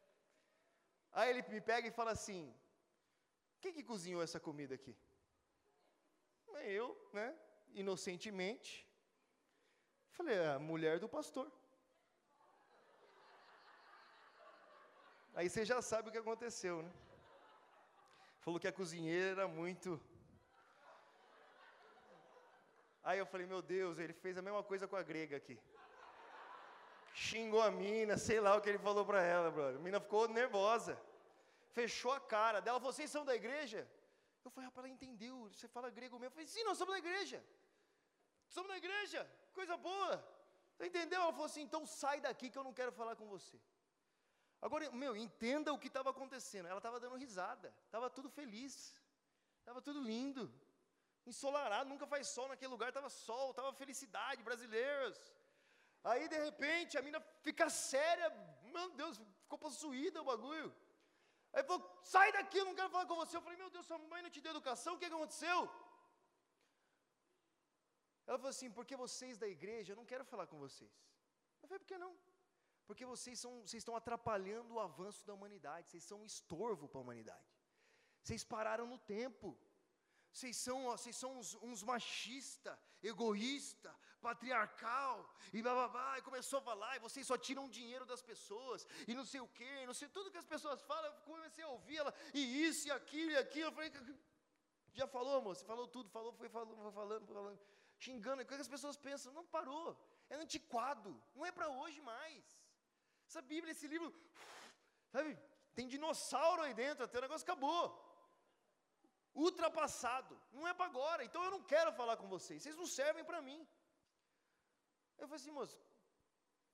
Aí ele me pega e fala assim: quem que cozinhou essa comida aqui? Eu, né? Inocentemente, Falei, é a mulher do pastor. Aí você já sabe o que aconteceu, né? Falou que a cozinheira era muito. Aí eu falei, meu Deus, ele fez a mesma coisa com a grega aqui. Xingou a mina, sei lá o que ele falou para ela, brother. A mina ficou nervosa. Fechou a cara dela, vocês são da igreja? Eu falei, rapaz, ela entendeu, você fala grego mesmo. Eu falei, sim, nós somos da igreja. Somos na igreja, coisa boa. Você entendeu? Ela falou assim: então sai daqui que eu não quero falar com você. Agora, meu, entenda o que estava acontecendo. Ela estava dando risada, estava tudo feliz, estava tudo lindo, ensolarado, nunca faz sol naquele lugar, estava sol, estava felicidade, brasileiros. Aí, de repente, a mina fica séria, meu Deus, ficou possuída o bagulho. Aí falou: sai daqui, eu não quero falar com você. Eu falei: meu Deus, sua mãe não te deu educação, o que, que aconteceu? Ela falou assim: porque vocês da igreja, eu não quero falar com vocês. Eu falei, por que não? Porque vocês, são, vocês estão atrapalhando o avanço da humanidade, vocês são um estorvo para a humanidade. Vocês pararam no tempo. Vocês são, ó, vocês são uns, uns machistas, egoísta, patriarcal, e blá, blá, blá, e começou a falar, e vocês só tiram dinheiro das pessoas, e não sei o quê, não sei, tudo que as pessoas falam, eu comecei a ouvir ela, e isso, e aquilo, e aquilo, eu falei, já falou, moço, falou tudo, falou, foi falando, foi falando, foi falando, xingando, o que as pessoas pensam? Não parou, é antiquado, não é para hoje mais. Essa Bíblia, esse livro, sabe, tem dinossauro aí dentro, até o negócio acabou ultrapassado, não é para agora, então eu não quero falar com vocês, vocês não servem para mim. Eu falei assim, moço,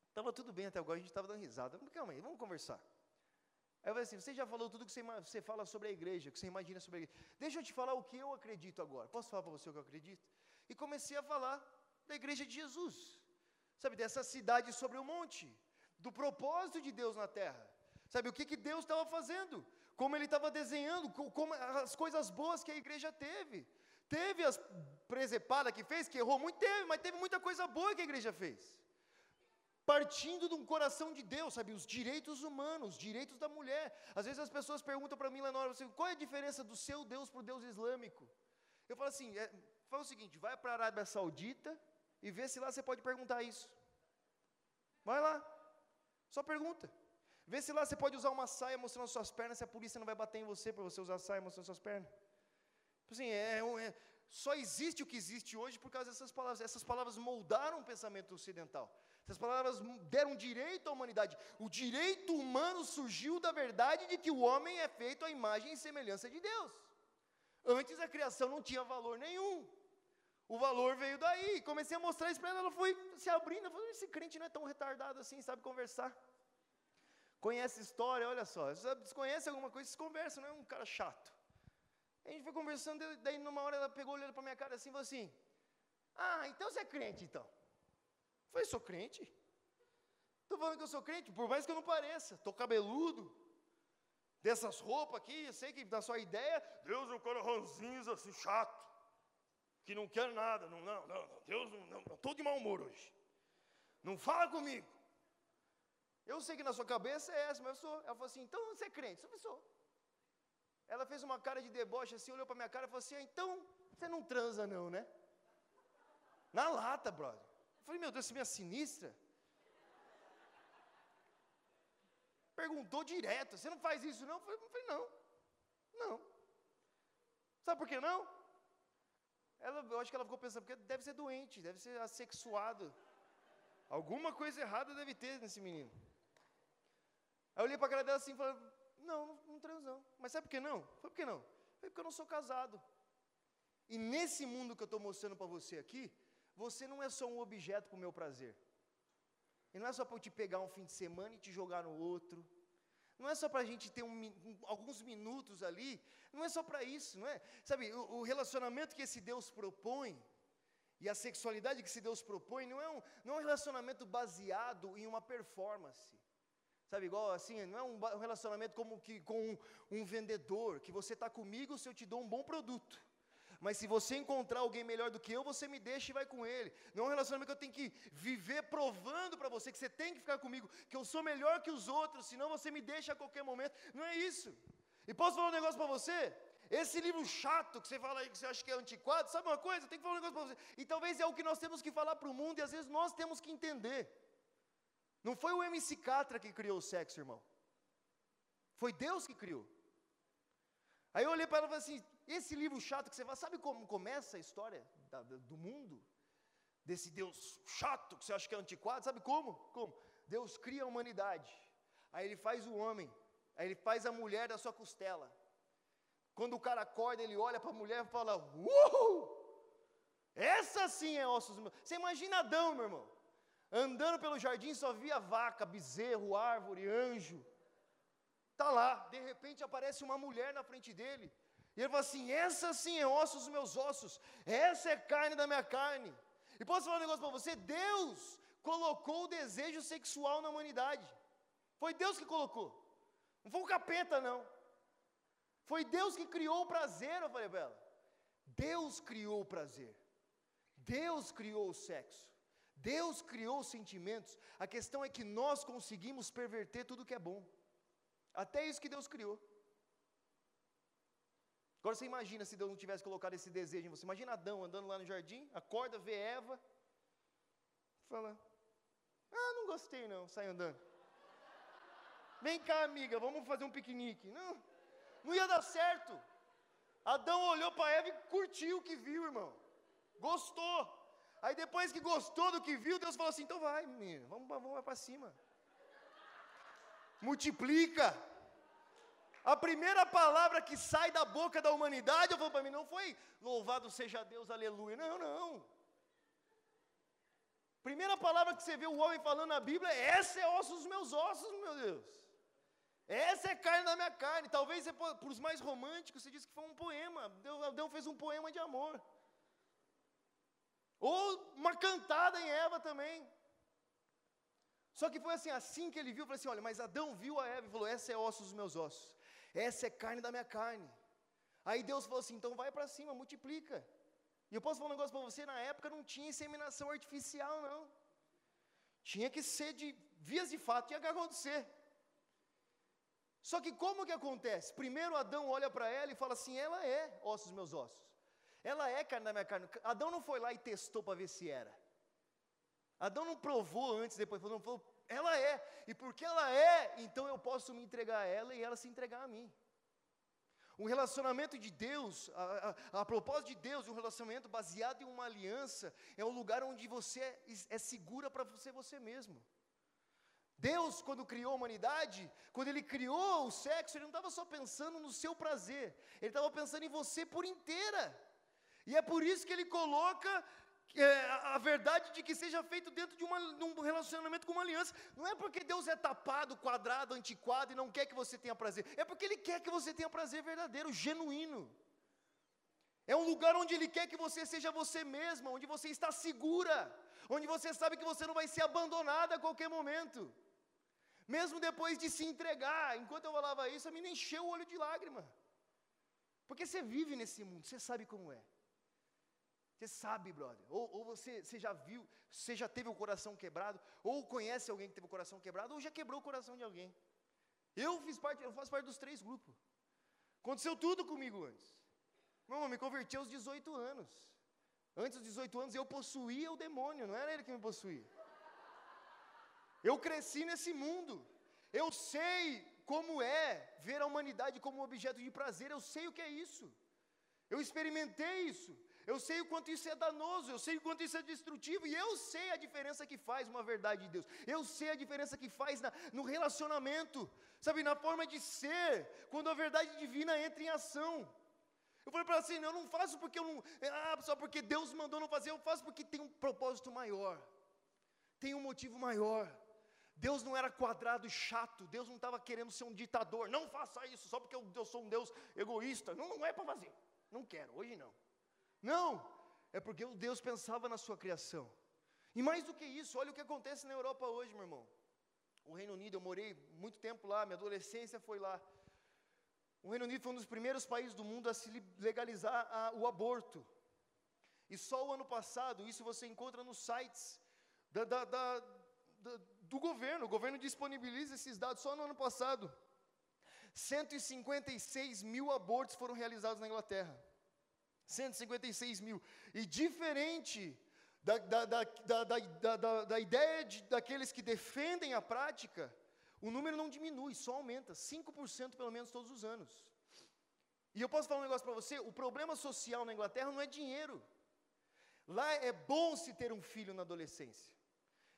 estava tudo bem até agora, a gente estava dando risada, calma aí, vamos conversar. Aí eu falei assim, você já falou tudo que você, você fala sobre a igreja, que você imagina sobre a igreja, deixa eu te falar o que eu acredito agora, posso falar para você o que eu acredito? E comecei a falar da igreja de Jesus, sabe, dessa cidade sobre o monte, do propósito de Deus na terra, sabe, o que, que Deus estava fazendo, como ele estava desenhando, como as coisas boas que a igreja teve. Teve as presepadas que fez, que errou muito, teve, mas teve muita coisa boa que a igreja fez. Partindo de um coração de Deus, sabe, os direitos humanos, os direitos da mulher. Às vezes as pessoas perguntam para mim lá na hora, assim, qual é a diferença do seu Deus para o Deus islâmico? Eu falo assim, é, fala o seguinte, vai para a Arábia Saudita e vê se lá você pode perguntar isso. Vai lá, só pergunta. Vê se lá você pode usar uma saia mostrando suas pernas, se a polícia não vai bater em você para você usar a saia mostrando suas pernas. Tipo assim, é, é, só existe o que existe hoje por causa dessas palavras. Essas palavras moldaram o pensamento ocidental. Essas palavras deram direito à humanidade. O direito humano surgiu da verdade de que o homem é feito à imagem e semelhança de Deus. Antes a criação não tinha valor nenhum. O valor veio daí. Comecei a mostrar isso para ela, ela foi se abrindo. Falei, esse crente não é tão retardado assim, sabe conversar. Conhece história, olha só. Desconhece alguma coisa, se conversa, não é um cara chato. A gente foi conversando, daí numa hora ela pegou, olhando para minha cara assim e falou assim: Ah, então você é crente então? Eu falei, sou crente. Estou falando que eu sou crente, por mais que eu não pareça, estou cabeludo, dessas roupas aqui, eu sei que na sua ideia, Deus é um cara ranzinho assim, chato, que não quer nada, não, não, não, Deus não, estou de mau humor hoje. Não fala comigo. Eu sei que na sua cabeça é essa, mas eu sou. Ela falou assim: então você é crente? Eu sou. Ela fez uma cara de deboche assim, olhou para minha cara e falou assim: ah, então você não transa, não, né? Na lata, brother. Eu falei, meu Deus, você é sinistra. Perguntou direto: você não faz isso, não? Eu falei, não. Não. Sabe por que não? Ela, eu acho que ela ficou pensando, porque deve ser doente, deve ser assexuado. Alguma coisa errada deve ter nesse menino. Aí eu olhei para a cara dela assim e falei, não, não, não não. Mas sabe por que não? Foi por que não? Foi porque eu não sou casado. E nesse mundo que eu estou mostrando para você aqui, você não é só um objeto para o meu prazer. E não é só para eu te pegar um fim de semana e te jogar no outro. Não é só para a gente ter um, um, alguns minutos ali. Não é só para isso, não é? Sabe, o, o, relacionamento que esse Deus propõe e a sexualidade que esse Deus propõe não é um, não é um relacionamento baseado em uma performance. Sabe, igual assim, não é um relacionamento como que com um, um vendedor, que você está comigo se eu te dou um bom produto. Mas se você encontrar alguém melhor do que eu, você me deixa e vai com ele. Não é um relacionamento que eu tenho que viver provando para você que você tem que ficar comigo, que eu sou melhor que os outros, senão você me deixa a qualquer momento. Não é isso. E posso falar um negócio para você? Esse livro chato que você fala aí que você acha que é antiquado, sabe uma coisa? Tenho que falar um negócio para você. E talvez é o que nós temos que falar para o mundo e às vezes nós temos que entender. Não foi o MC Catra que criou o sexo, irmão. Foi Deus que criou. Aí eu olhei para ela e falei assim: esse livro chato que você fala, sabe como começa a história da, do mundo? Desse Deus chato que você acha que é antiquado, sabe como? Como? Deus cria a humanidade, aí ele faz o homem, aí ele faz a mulher da sua costela. Quando o cara acorda, ele olha para a mulher e fala: Uhul! Essa sim é ossos meus. Você imagina Adão, meu irmão. Andando pelo jardim só via vaca, bezerro, árvore, anjo. Está lá, de repente aparece uma mulher na frente dele. E ele fala assim: essa sim é osso dos meus ossos, essa é carne da minha carne. E posso falar um negócio para você? Deus colocou o desejo sexual na humanidade. Foi Deus que colocou. Não foi o capeta, não. Foi Deus que criou o prazer, eu falei para ela. Deus criou o prazer. Deus criou o sexo. Deus criou os sentimentos, a questão é que nós conseguimos perverter tudo que é bom. Até isso que Deus criou. Agora você imagina se Deus não tivesse colocado esse desejo em você. Imagina Adão andando lá no jardim, acorda, vê Eva, fala: Ah, não gostei não, sai andando. Vem cá, amiga, vamos fazer um piquenique. Não, não ia dar certo. Adão olhou para Eva e curtiu o que viu, irmão. Gostou. Aí depois que gostou do que viu, Deus falou assim: então vai, menino, vamos, vamos para cima. Multiplica. A primeira palavra que sai da boca da humanidade, eu vou para mim, não foi louvado seja Deus, aleluia. Não, não. Primeira palavra que você vê o homem falando na Bíblia é: essa é osso dos meus ossos, meu Deus. Essa é carne da minha carne. Talvez para os mais românticos, você disse que foi um poema. Deus, Deus fez um poema de amor. Ou uma cantada em Eva também. Só que foi assim, assim que ele viu, falou assim: olha, mas Adão viu a Eva e falou: essa é osso dos meus ossos, essa é carne da minha carne. Aí Deus falou assim: então vai para cima, multiplica. E eu posso falar um negócio para você: na época não tinha inseminação artificial, não. Tinha que ser de vias de fato, tinha que acontecer. Só que como que acontece? Primeiro Adão olha para ela e fala assim: ela é ossos meus ossos. Ela é carne da minha carne. Adão não foi lá e testou para ver se era. Adão não provou antes, depois não, falou, ela é. E porque ela é, então eu posso me entregar a ela e ela se entregar a mim. Um relacionamento de Deus, a, a, a propósito de Deus, um relacionamento baseado em uma aliança, é um lugar onde você é, é segura para você você mesmo. Deus, quando criou a humanidade, quando Ele criou o sexo, Ele não estava só pensando no seu prazer, Ele estava pensando em você por inteira. E é por isso que Ele coloca a verdade de que seja feito dentro de, uma, de, um relacionamento com uma aliança. Não é porque Deus é tapado, quadrado, antiquado e não quer que você tenha prazer. É porque Ele quer que você tenha prazer verdadeiro, genuíno. É um lugar onde Ele quer que você seja você mesma, onde você está segura, onde você sabe que você não vai ser abandonada a qualquer momento. Mesmo depois de se entregar, enquanto eu falava isso, a mim encheu o olho de lágrima. Porque você vive nesse mundo, você sabe como é. Você sabe, brother. Ou, ou você, você já viu, você já teve o coração quebrado, ou conhece alguém que teve o coração quebrado, ou já quebrou o coração de alguém. Eu fiz parte, eu faço parte dos três grupos. Aconteceu tudo comigo antes. Meu irmão, me converti aos 18 anos. Antes dos 18 anos eu possuía o demônio, não era ele que me possuía. Eu cresci nesse mundo. Eu sei como é ver a humanidade como objeto de prazer. Eu sei o que é isso. Eu experimentei isso. Eu sei o quanto isso é danoso, eu sei o quanto isso é destrutivo, e eu sei a diferença que faz uma verdade de Deus. Eu sei a diferença que faz na, no relacionamento, sabe, na forma de ser, quando a verdade divina entra em ação. Eu falei para ela assim: eu não faço porque eu não, ah, só porque Deus mandou não fazer, eu faço porque tem um propósito maior, tem um motivo maior. Deus não era quadrado e chato, Deus não estava querendo ser um ditador, não faça isso só porque eu, eu sou um Deus egoísta, não, não é para fazer, não quero, hoje não. Não, é porque Deus pensava na sua criação. E mais do que isso, olha o que acontece na Europa hoje, meu irmão. O Reino Unido, eu morei muito tempo lá, minha adolescência foi lá. O Reino Unido foi um dos primeiros países do mundo a se legalizar a, o aborto. E só o ano passado, isso você encontra nos sites da, da, da, do governo. O governo disponibiliza esses dados só no ano passado. 156 mil abortos foram realizados na Inglaterra. 156 mil. E diferente da, da, da, da, da ideia de, daqueles que defendem a prática, o número não diminui, só aumenta. 5% pelo menos todos os anos. E eu posso falar um negócio para você: o problema social na Inglaterra não é dinheiro. Lá é bom se ter um filho na adolescência.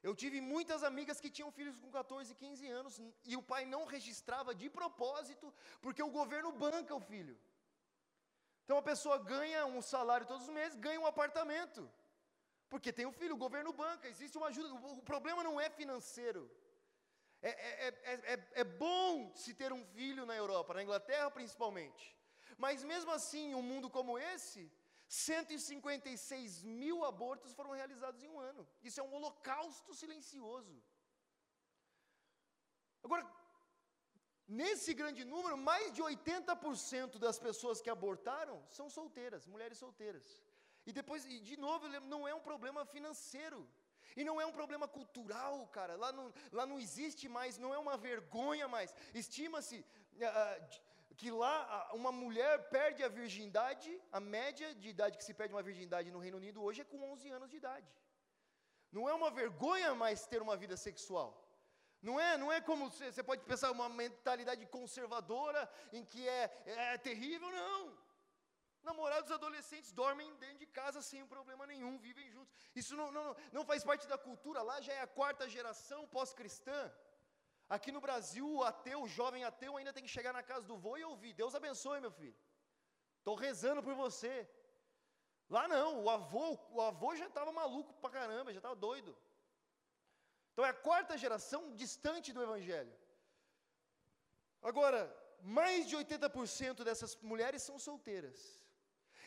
Eu tive muitas amigas que tinham filhos com 14, 15 anos e o pai não registrava de propósito, porque o governo banca o filho. Então a pessoa ganha um salário todos os meses, ganha um apartamento. Porque tem um filho, o governo banca, existe uma ajuda. O problema não é financeiro. É, é, é, é, bom se ter um filho na Europa, na Inglaterra principalmente. Mas mesmo assim, um mundo como esse, 156 mil abortos foram realizados em um ano. Isso é um holocausto silencioso. Agora, nesse grande número, mais de 80% das pessoas que abortaram são solteiras, mulheres solteiras. E depois, e de novo, não é um problema financeiro. E não é um problema cultural, cara. Lá não, lá não existe mais, não é uma vergonha mais. Estima-se uh, que lá uma mulher perde a virgindade, a média de idade que se perde uma virgindade no Reino Unido hoje é com 11 anos de idade. Não é uma vergonha mais ter uma vida sexual. Não é, não é como você pode pensar uma mentalidade conservadora em que é, é terrível, não. Namorados adolescentes dormem dentro de casa sem problema nenhum, vivem juntos. Isso não, não, não faz parte da cultura, lá já é a quarta geração pós-cristã. Aqui no Brasil, o ateu, o jovem ateu, ainda tem que chegar na casa do vô e ouvir: Deus abençoe, meu filho. Estou rezando por você. Lá não, o avô, o avô já estava maluco pra caramba, já estava doido. Então é a quarta geração distante do Evangelho. Agora, mais de 80% dessas mulheres são solteiras.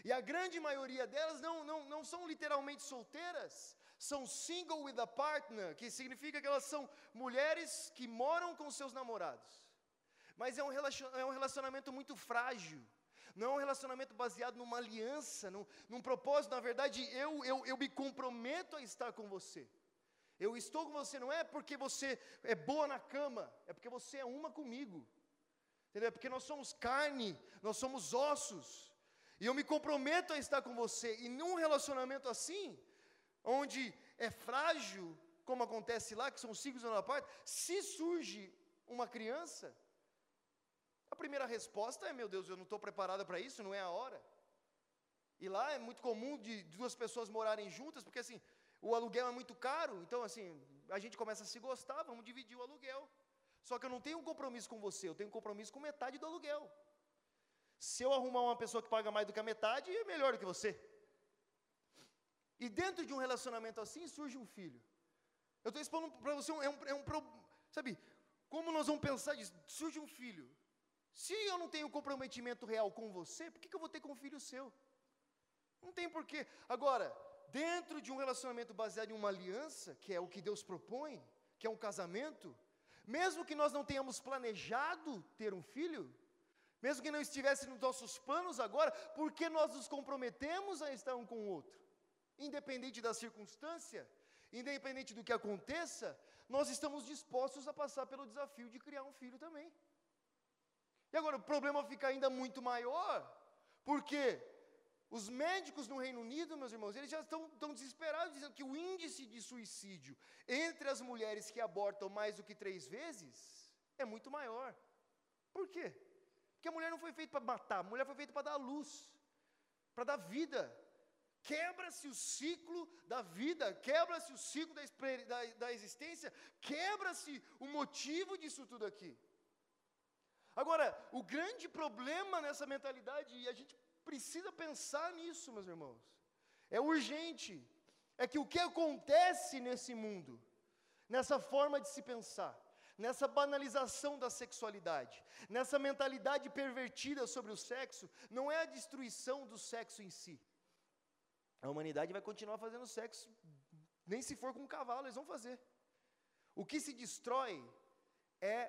E a grande maioria delas não, não, não são literalmente solteiras, são single with a partner, que significa que elas são mulheres que moram com seus namorados. Mas é um, é um relacionamento muito frágil. Não é um relacionamento baseado numa aliança, num, num propósito. Na verdade, eu, eu, eu me comprometo a estar com você. Eu estou com você não é porque você é boa na cama, é porque você é uma comigo. Entendeu? É porque nós somos carne, nós somos ossos. E eu me comprometo a estar com você. E num relacionamento assim, onde é frágil, como acontece lá, que são ciclos na parte, se surge uma criança, a primeira resposta é: meu Deus, eu não estou preparada para isso, não é a hora. E lá é muito comum de duas pessoas morarem juntas, porque assim, o aluguel é muito caro, então assim, a gente começa a se gostar, vamos dividir o aluguel. Só que eu não tenho um compromisso com você, eu tenho um compromisso com metade do aluguel. Se eu arrumar uma pessoa que paga mais do que a metade, é melhor do que você. E dentro de um relacionamento assim surge um filho. Eu estou expondo para você, um, é, um, é um, sabe, como nós vamos pensar disso? Surge um filho. Se eu não tenho comprometimento real com você, por que, que eu vou ter com um filho seu? Não tem porquê. Agora, dentro de um relacionamento baseado em uma aliança, que é o que Deus propõe, que é um casamento, mesmo que nós não tenhamos planejado ter um filho, mesmo que não estivesse nos nossos planos agora, porque nós nos comprometemos a estar um com o outro. Independente da circunstância, independente do que aconteça, nós estamos dispostos a passar pelo desafio de criar um filho também. E agora o problema fica ainda muito maior, porque os médicos no Reino Unido, meus irmãos, eles já estão, estão desesperados, dizendo que o índice de suicídio entre as mulheres que abortam mais do que três vezes é muito maior. Por quê? Porque a mulher não foi feita para matar, a mulher foi feita para dar luz, para dar vida. Quebra-se o ciclo da vida, quebra-se o ciclo da, da, da existência, quebra-se o motivo disso tudo aqui. Agora, o grande problema nessa mentalidade, e a gente precisa pensar nisso, meus irmãos, é urgente, é que o que acontece nesse mundo, nessa forma de se pensar, nessa banalização da sexualidade, nessa mentalidade pervertida sobre o sexo, não é a destruição do sexo em si. A humanidade vai continuar fazendo sexo, nem se for com um cavalo, eles vão fazer. O que se destrói é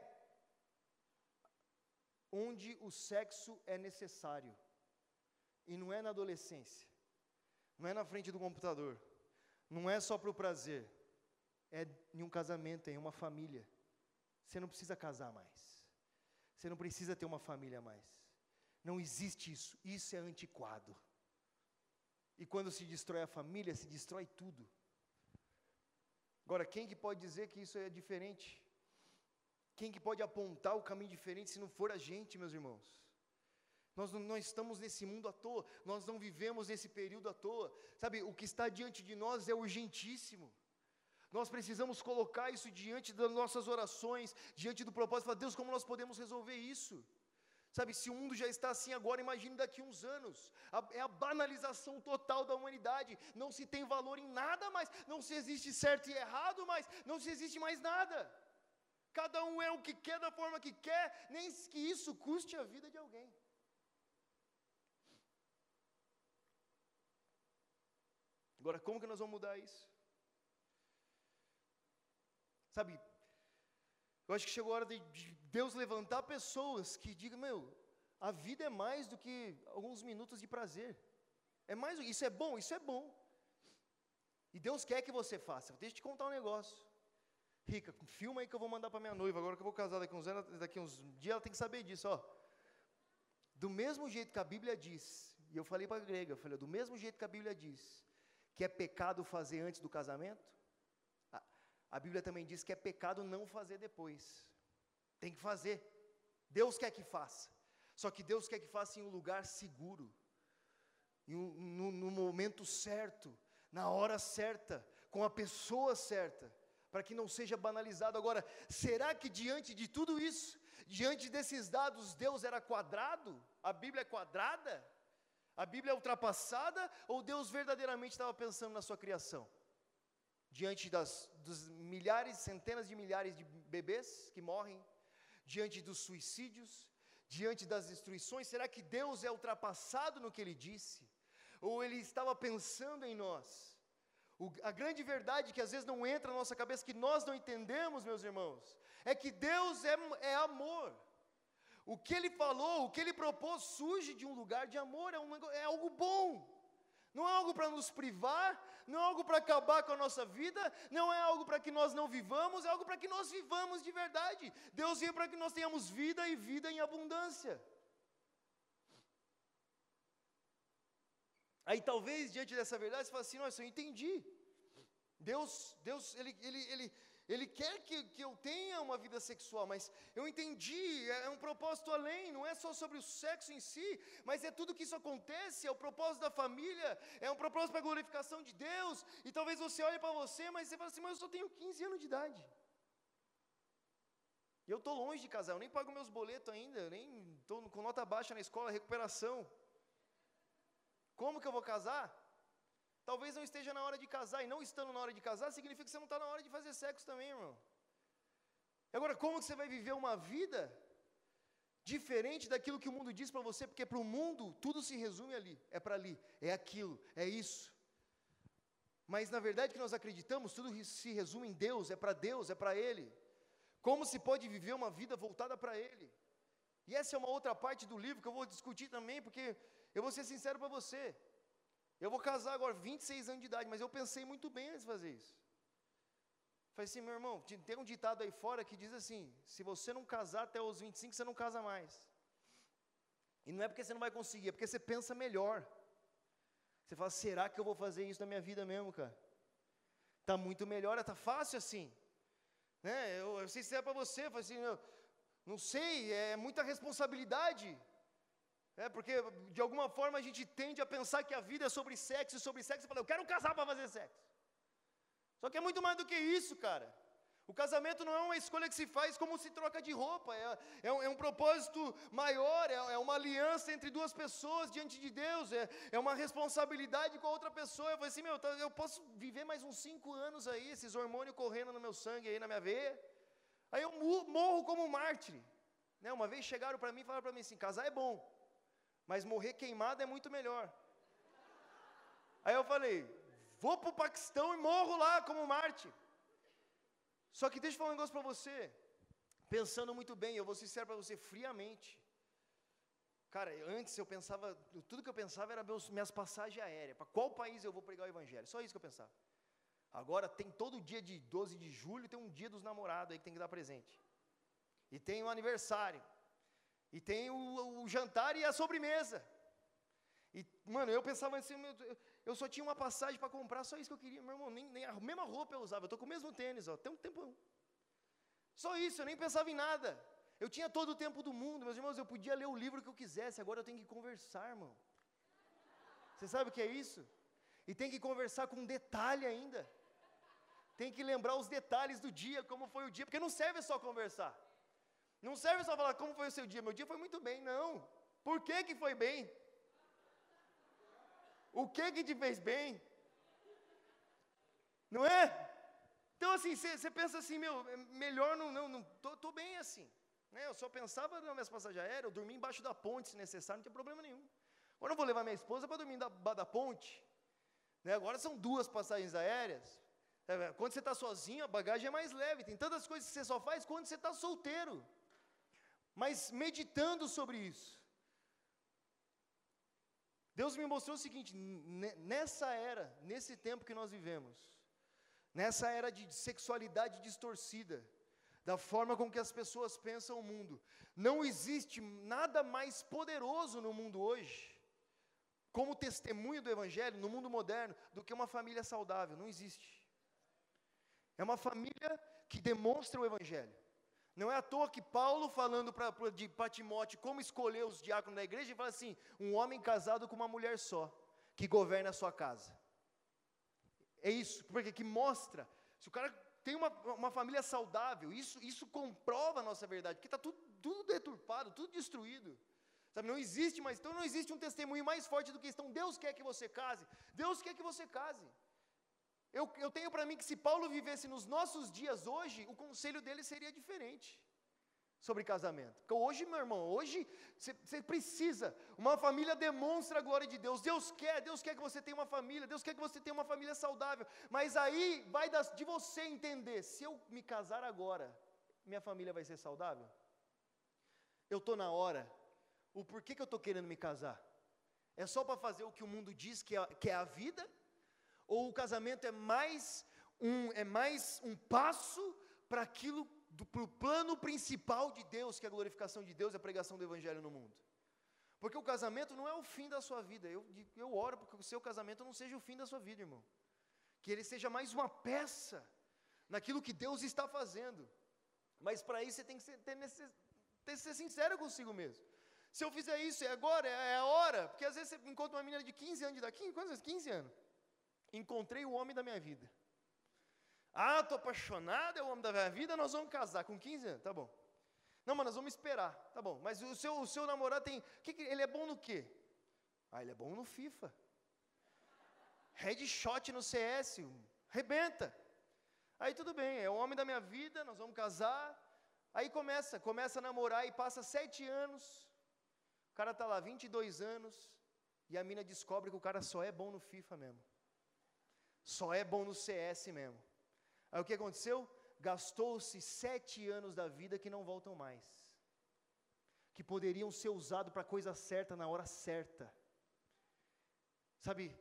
onde o sexo é necessário. E não é na adolescência, não é na frente do computador, não é só para o prazer, é em um casamento, é em uma família. Você não precisa casar mais. Você não precisa ter uma família mais. Não existe isso. Isso é antiquado. E quando se destrói a família, se destrói tudo. Agora, quem que pode dizer que isso é diferente? Quem que pode apontar o caminho diferente se não for a gente, meus irmãos? Nós não, estamos nesse mundo à toa, nós não vivemos nesse período à toa. Sabe, o que está diante de nós é urgentíssimo. Nós precisamos colocar isso diante das nossas orações, diante do propósito, falar, Deus, como nós podemos resolver isso? Sabe, se o mundo já está assim agora, imagine daqui uns anos. A, é a banalização total da humanidade. Não se tem valor em nada mais. Não se existe certo e errado mais. Não se existe mais nada. Cada um é o que quer da forma que quer, nem que isso custe a vida de alguém. Agora, como que nós vamos mudar isso? Sabe, eu acho que chegou a hora de Deus levantar pessoas que digam, meu, a vida é mais do que alguns minutos de prazer. É mais, isso é bom, isso é bom. E Deus quer que você faça. Deixa eu te contar um negócio. Rica, filma aí que eu vou mandar para minha noiva, agora que eu vou casar daqui uns daqui uns dias, ela tem que saber disso, ó. Do mesmo jeito que a Bíblia diz, e eu falei para a grega, eu falei, do mesmo jeito que a Bíblia diz, que é pecado fazer antes do casamento, a, a Bíblia também diz que é pecado não fazer depois. Tem que fazer. Deus quer que faça. Só que Deus quer que faça em um lugar seguro, um, no, no momento certo, na hora certa, com a pessoa certa para que não seja banalizado. Agora, será que diante de tudo isso, diante desses dados, Deus era quadrado? A Bíblia é quadrada? A Bíblia é ultrapassada? Ou Deus verdadeiramente estava pensando na sua criação? Diante das, dos milhares, centenas de milhares de bebês que morrem, diante dos suicídios, diante das destruições, será que Deus é ultrapassado no que Ele disse? Ou Ele estava pensando em nós? O, a grande verdade que às vezes não entra na nossa cabeça, que nós não entendemos, meus irmãos, é que Deus é, é amor. O que Ele falou, o que Ele propôs, surge de um lugar de amor, é, um, é algo bom. Não é algo para nos privar, não é algo para acabar com a nossa vida, não é algo para que nós não vivamos, é algo para que nós vivamos de verdade. Deus veio para que nós tenhamos vida e vida em abundância. Aí talvez diante dessa verdade você fale assim, nossa, eu entendi. Deus, Deus, ele, ele, ele, ele quer que, que eu tenha uma vida sexual, mas eu entendi, é, é um propósito além, não é só sobre o sexo em si, mas é tudo que isso acontece, é o propósito da família, é um propósito para a glorificação de Deus, e talvez você olhe para você, mas você fala assim, mas eu só tenho 15 anos de idade. E eu estou longe de casar, eu nem pago meus boletos ainda, nem estou com nota baixa na escola, recuperação. Como que eu vou casar? Talvez não esteja na hora de casar, e não estando na hora de casar, significa que você não está na hora de fazer sexo também, irmão. Agora, como que você vai viver uma vida diferente daquilo que o mundo diz para você? Porque para o mundo tudo se resume ali, é para ali, é aquilo, é isso. Mas na verdade que nós acreditamos, tudo se resume em Deus, é para Deus, é para Ele. Como se pode viver uma vida voltada para Ele? E essa é uma outra parte do livro que eu vou discutir também, porque eu vou ser sincero para você. Eu vou casar agora, 26 anos de idade, mas eu pensei muito bem antes de fazer isso. Falei assim, meu irmão, tem um ditado aí fora que diz assim: se você não casar até os 25, você não casa mais. E não é porque você não vai conseguir, é porque você pensa melhor. Você fala, será que eu vou fazer isso na minha vida mesmo, cara? Está muito melhor, está fácil assim. Né? Eu, eu sei se é para você, eu assim, eu, não sei, é muita responsabilidade. É porque de alguma forma a gente tende a pensar que a vida é sobre sexo e sobre sexo. Fala, eu quero casar para fazer sexo. Só que é muito mais do que isso, cara. O casamento não é uma escolha que se faz como se troca de roupa, é, é, um, é um, propósito maior, é, é, uma aliança entre duas pessoas diante de Deus, é, é uma responsabilidade com a outra pessoa. Eu falei assim, meu, tá, eu posso viver mais uns cinco anos aí, esses hormônios correndo no meu sangue aí, na minha veia, aí eu morro como mártir. Né? Uma vez chegaram para mim e falaram para mim assim, casar é bom, mas morrer queimado é muito melhor. Aí eu falei, vou para o Paquistão e morro lá como Marte. Só que deixa eu falar um negócio para você, pensando muito bem, eu vou ser sincero para você, friamente. Cara, antes eu pensava, tudo que eu pensava era meus, minhas passagens aéreas, para qual país eu vou pregar o Evangelho, só isso que eu pensava. Agora tem todo dia de 12 de julho, tem um dia dos namorados aí que tem que dar presente. E tem o um aniversário. E tem o, o jantar e a sobremesa. E, mano, eu pensava assim, eu só tinha uma passagem para comprar, só isso que eu queria, meu irmão, nem, nem a mesma roupa eu usava, eu estou com o mesmo tênis, ó, tem um tempo. Só isso, eu nem pensava em nada. Eu tinha todo o tempo do mundo, meus irmãos, eu podia ler o livro que eu quisesse, agora eu tenho que conversar, irmão. Você sabe o que é isso? E tem que conversar com detalhe ainda. Tem que lembrar os detalhes do dia, como foi o dia, porque não serve só conversar. Não serve só falar como foi o seu dia. Meu dia foi muito bem, não. Por que que foi bem? O que que te fez bem? Não é? Então assim, você pensa assim, meu, é melhor não, não, não tô, tô bem assim. Né? Eu só pensava nas minhas passagens aéreas, eu dormia embaixo da ponte se necessário, não tinha problema nenhum. Agora eu vou levar minha esposa para dormir da ponte. Né? Agora são duas passagens aéreas. É, quando você está sozinho, a bagagem é mais leve. Tem tantas coisas que você só faz quando você está solteiro. Mas meditando sobre isso, Deus me mostrou o seguinte: nessa era, nesse tempo que nós vivemos, nessa era de sexualidade distorcida, da forma com que as pessoas pensam o mundo, não existe nada mais poderoso no mundo hoje, como testemunho do Evangelho, no mundo moderno, do que uma família saudável. Não existe. É uma família que demonstra o Evangelho. Não é à toa que Paulo, falando para Timóteo como escolher os diáconos da igreja, ele fala assim: um homem casado com uma mulher só, que governa a sua casa. É isso, porque que mostra, se o cara tem uma, uma família saudável, isso, isso comprova a nossa verdade, porque está tudo, tudo deturpado, tudo destruído. Sabe, não existe mais, então não existe um testemunho mais forte do que isso. Então Deus quer que você case, Deus quer que você case. Eu, eu tenho para mim que se Paulo vivesse nos nossos dias hoje, o conselho dele seria diferente sobre casamento. Porque hoje, meu irmão, hoje você precisa. Uma família demonstra a glória de Deus. Deus quer, Deus quer que você tenha uma família, Deus quer que você tenha uma família saudável. Mas aí vai de você entender: se eu me casar agora, minha família vai ser saudável? Eu estou na hora. O porquê que eu estou querendo me casar? É só para fazer o que o mundo diz que é, que é a vida? Ou o casamento é mais um, é mais um passo para aquilo, para o plano principal de Deus, que é a glorificação de Deus e a pregação do Evangelho no mundo? Porque o casamento não é o fim da sua vida. Eu, eu oro porque o seu casamento não seja o fim da sua vida, irmão. Que ele seja mais uma peça naquilo que Deus está fazendo. Mas para isso você tem que ser, ter, ter, ser sincero consigo mesmo. Se eu fizer isso, é agora, é a hora. Porque às vezes você encontra uma menina de 15 anos de daqui, quantos anos? 15 anos. Encontrei o homem da minha vida. Ah, estou apaixonado, é o homem da minha vida, nós vamos casar com 15 anos, tá bom. Não, mas nós vamos esperar, tá bom. Mas o seu, o seu namorado tem. Que ele é bom no quê? Ah, ele é bom no FIFA. Headshot no CS, rebenta. Aí tudo bem, é o homem da minha vida, nós vamos casar. Aí começa, começa a namorar e passa sete anos. O cara está lá 22 anos e a mina descobre que o cara só é bom no FIFA mesmo. Só é bom no CS mesmo. Aí o que aconteceu? Gastou-se sete anos da vida que não voltam mais. Que poderiam ser usados para coisa certa na hora certa. Sabe,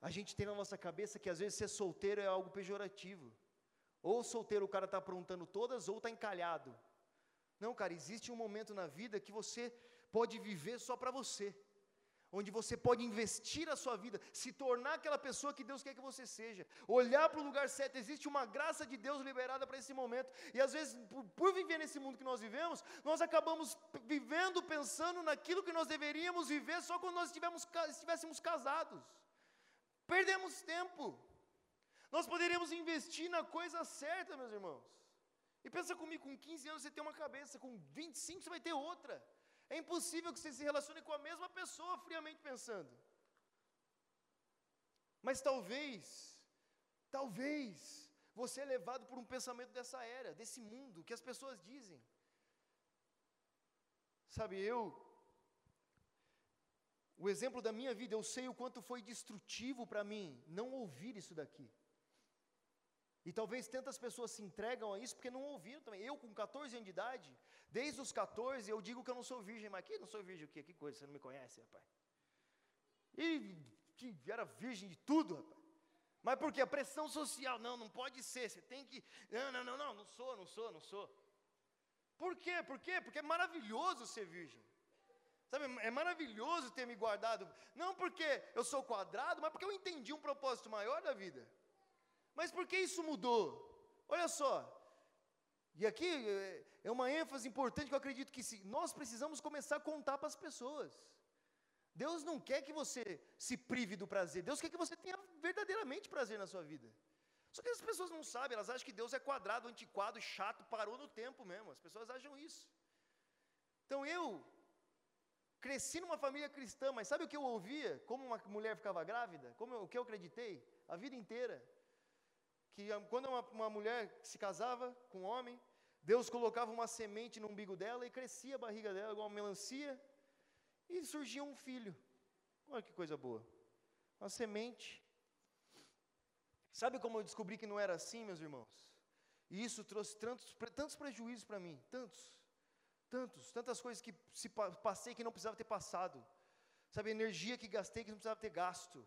a gente tem na nossa cabeça que às vezes ser solteiro é algo pejorativo. Ou solteiro o cara está aprontando todas, ou está encalhado. Não, cara, existe um momento na vida que você pode viver só para você onde você pode investir a sua vida, se tornar aquela pessoa que Deus quer que você seja, olhar para o lugar certo. Existe uma graça de Deus liberada para esse momento, e às vezes, por, por, viver nesse mundo que nós vivemos, nós acabamos vivendo pensando naquilo que nós deveríamos viver só quando nós estivéssemos casados. Perdemos tempo. Nós poderíamos investir na coisa certa, meus irmãos. E pensa comigo, com 15 anos você tem uma cabeça, com 25 você vai ter outra. É impossível que você se relacione com a mesma pessoa friamente pensando. Mas talvez, talvez, você é levado por um pensamento dessa era, desse mundo, que as pessoas dizem. Sabe, eu, o exemplo da minha vida, eu sei o quanto foi destrutivo para mim não ouvir isso daqui. E talvez tantas pessoas se entregam a isso porque não ouviram também. Eu, com 14 anos de idade, desde os 14, eu digo que eu não sou virgem, mas aqui não sou virgem o quê? Que coisa, você não me conhece, rapaz. E que era virgem de tudo, rapaz. Mas por quê? A pressão social, não, não pode ser, você tem que. Não, não, não, não, não sou, não sou, não sou. Por quê? Por quê? Porque é maravilhoso ser virgem. Sabe, é maravilhoso ter me guardado. Não porque eu sou quadrado, mas porque eu entendi um propósito maior da vida. Mas por que isso mudou? Olha só. E aqui é, é uma ênfase importante que eu acredito que se, nós precisamos começar a contar para as pessoas. Deus não quer que você se prive do prazer, Deus quer que você tenha verdadeiramente prazer na sua vida. Só que as pessoas não sabem, elas acham que Deus é quadrado, antiquado, chato, parou no tempo mesmo. As pessoas acham isso. Então eu cresci numa família cristã, mas sabe o que eu ouvia? Como uma mulher ficava grávida? Como eu, o que eu acreditei? A vida inteira que quando uma, uma mulher se casava com um homem, Deus colocava uma semente no umbigo dela e crescia a barriga dela igual uma melancia e surgia um filho. Olha que coisa boa. Uma semente. Sabe como eu descobri que não era assim, meus irmãos? E isso trouxe tantos, tantos prejuízos para mim, tantos, tantos, tantas coisas que se passei que não precisava ter passado. sabe, energia que gastei que não precisava ter gasto,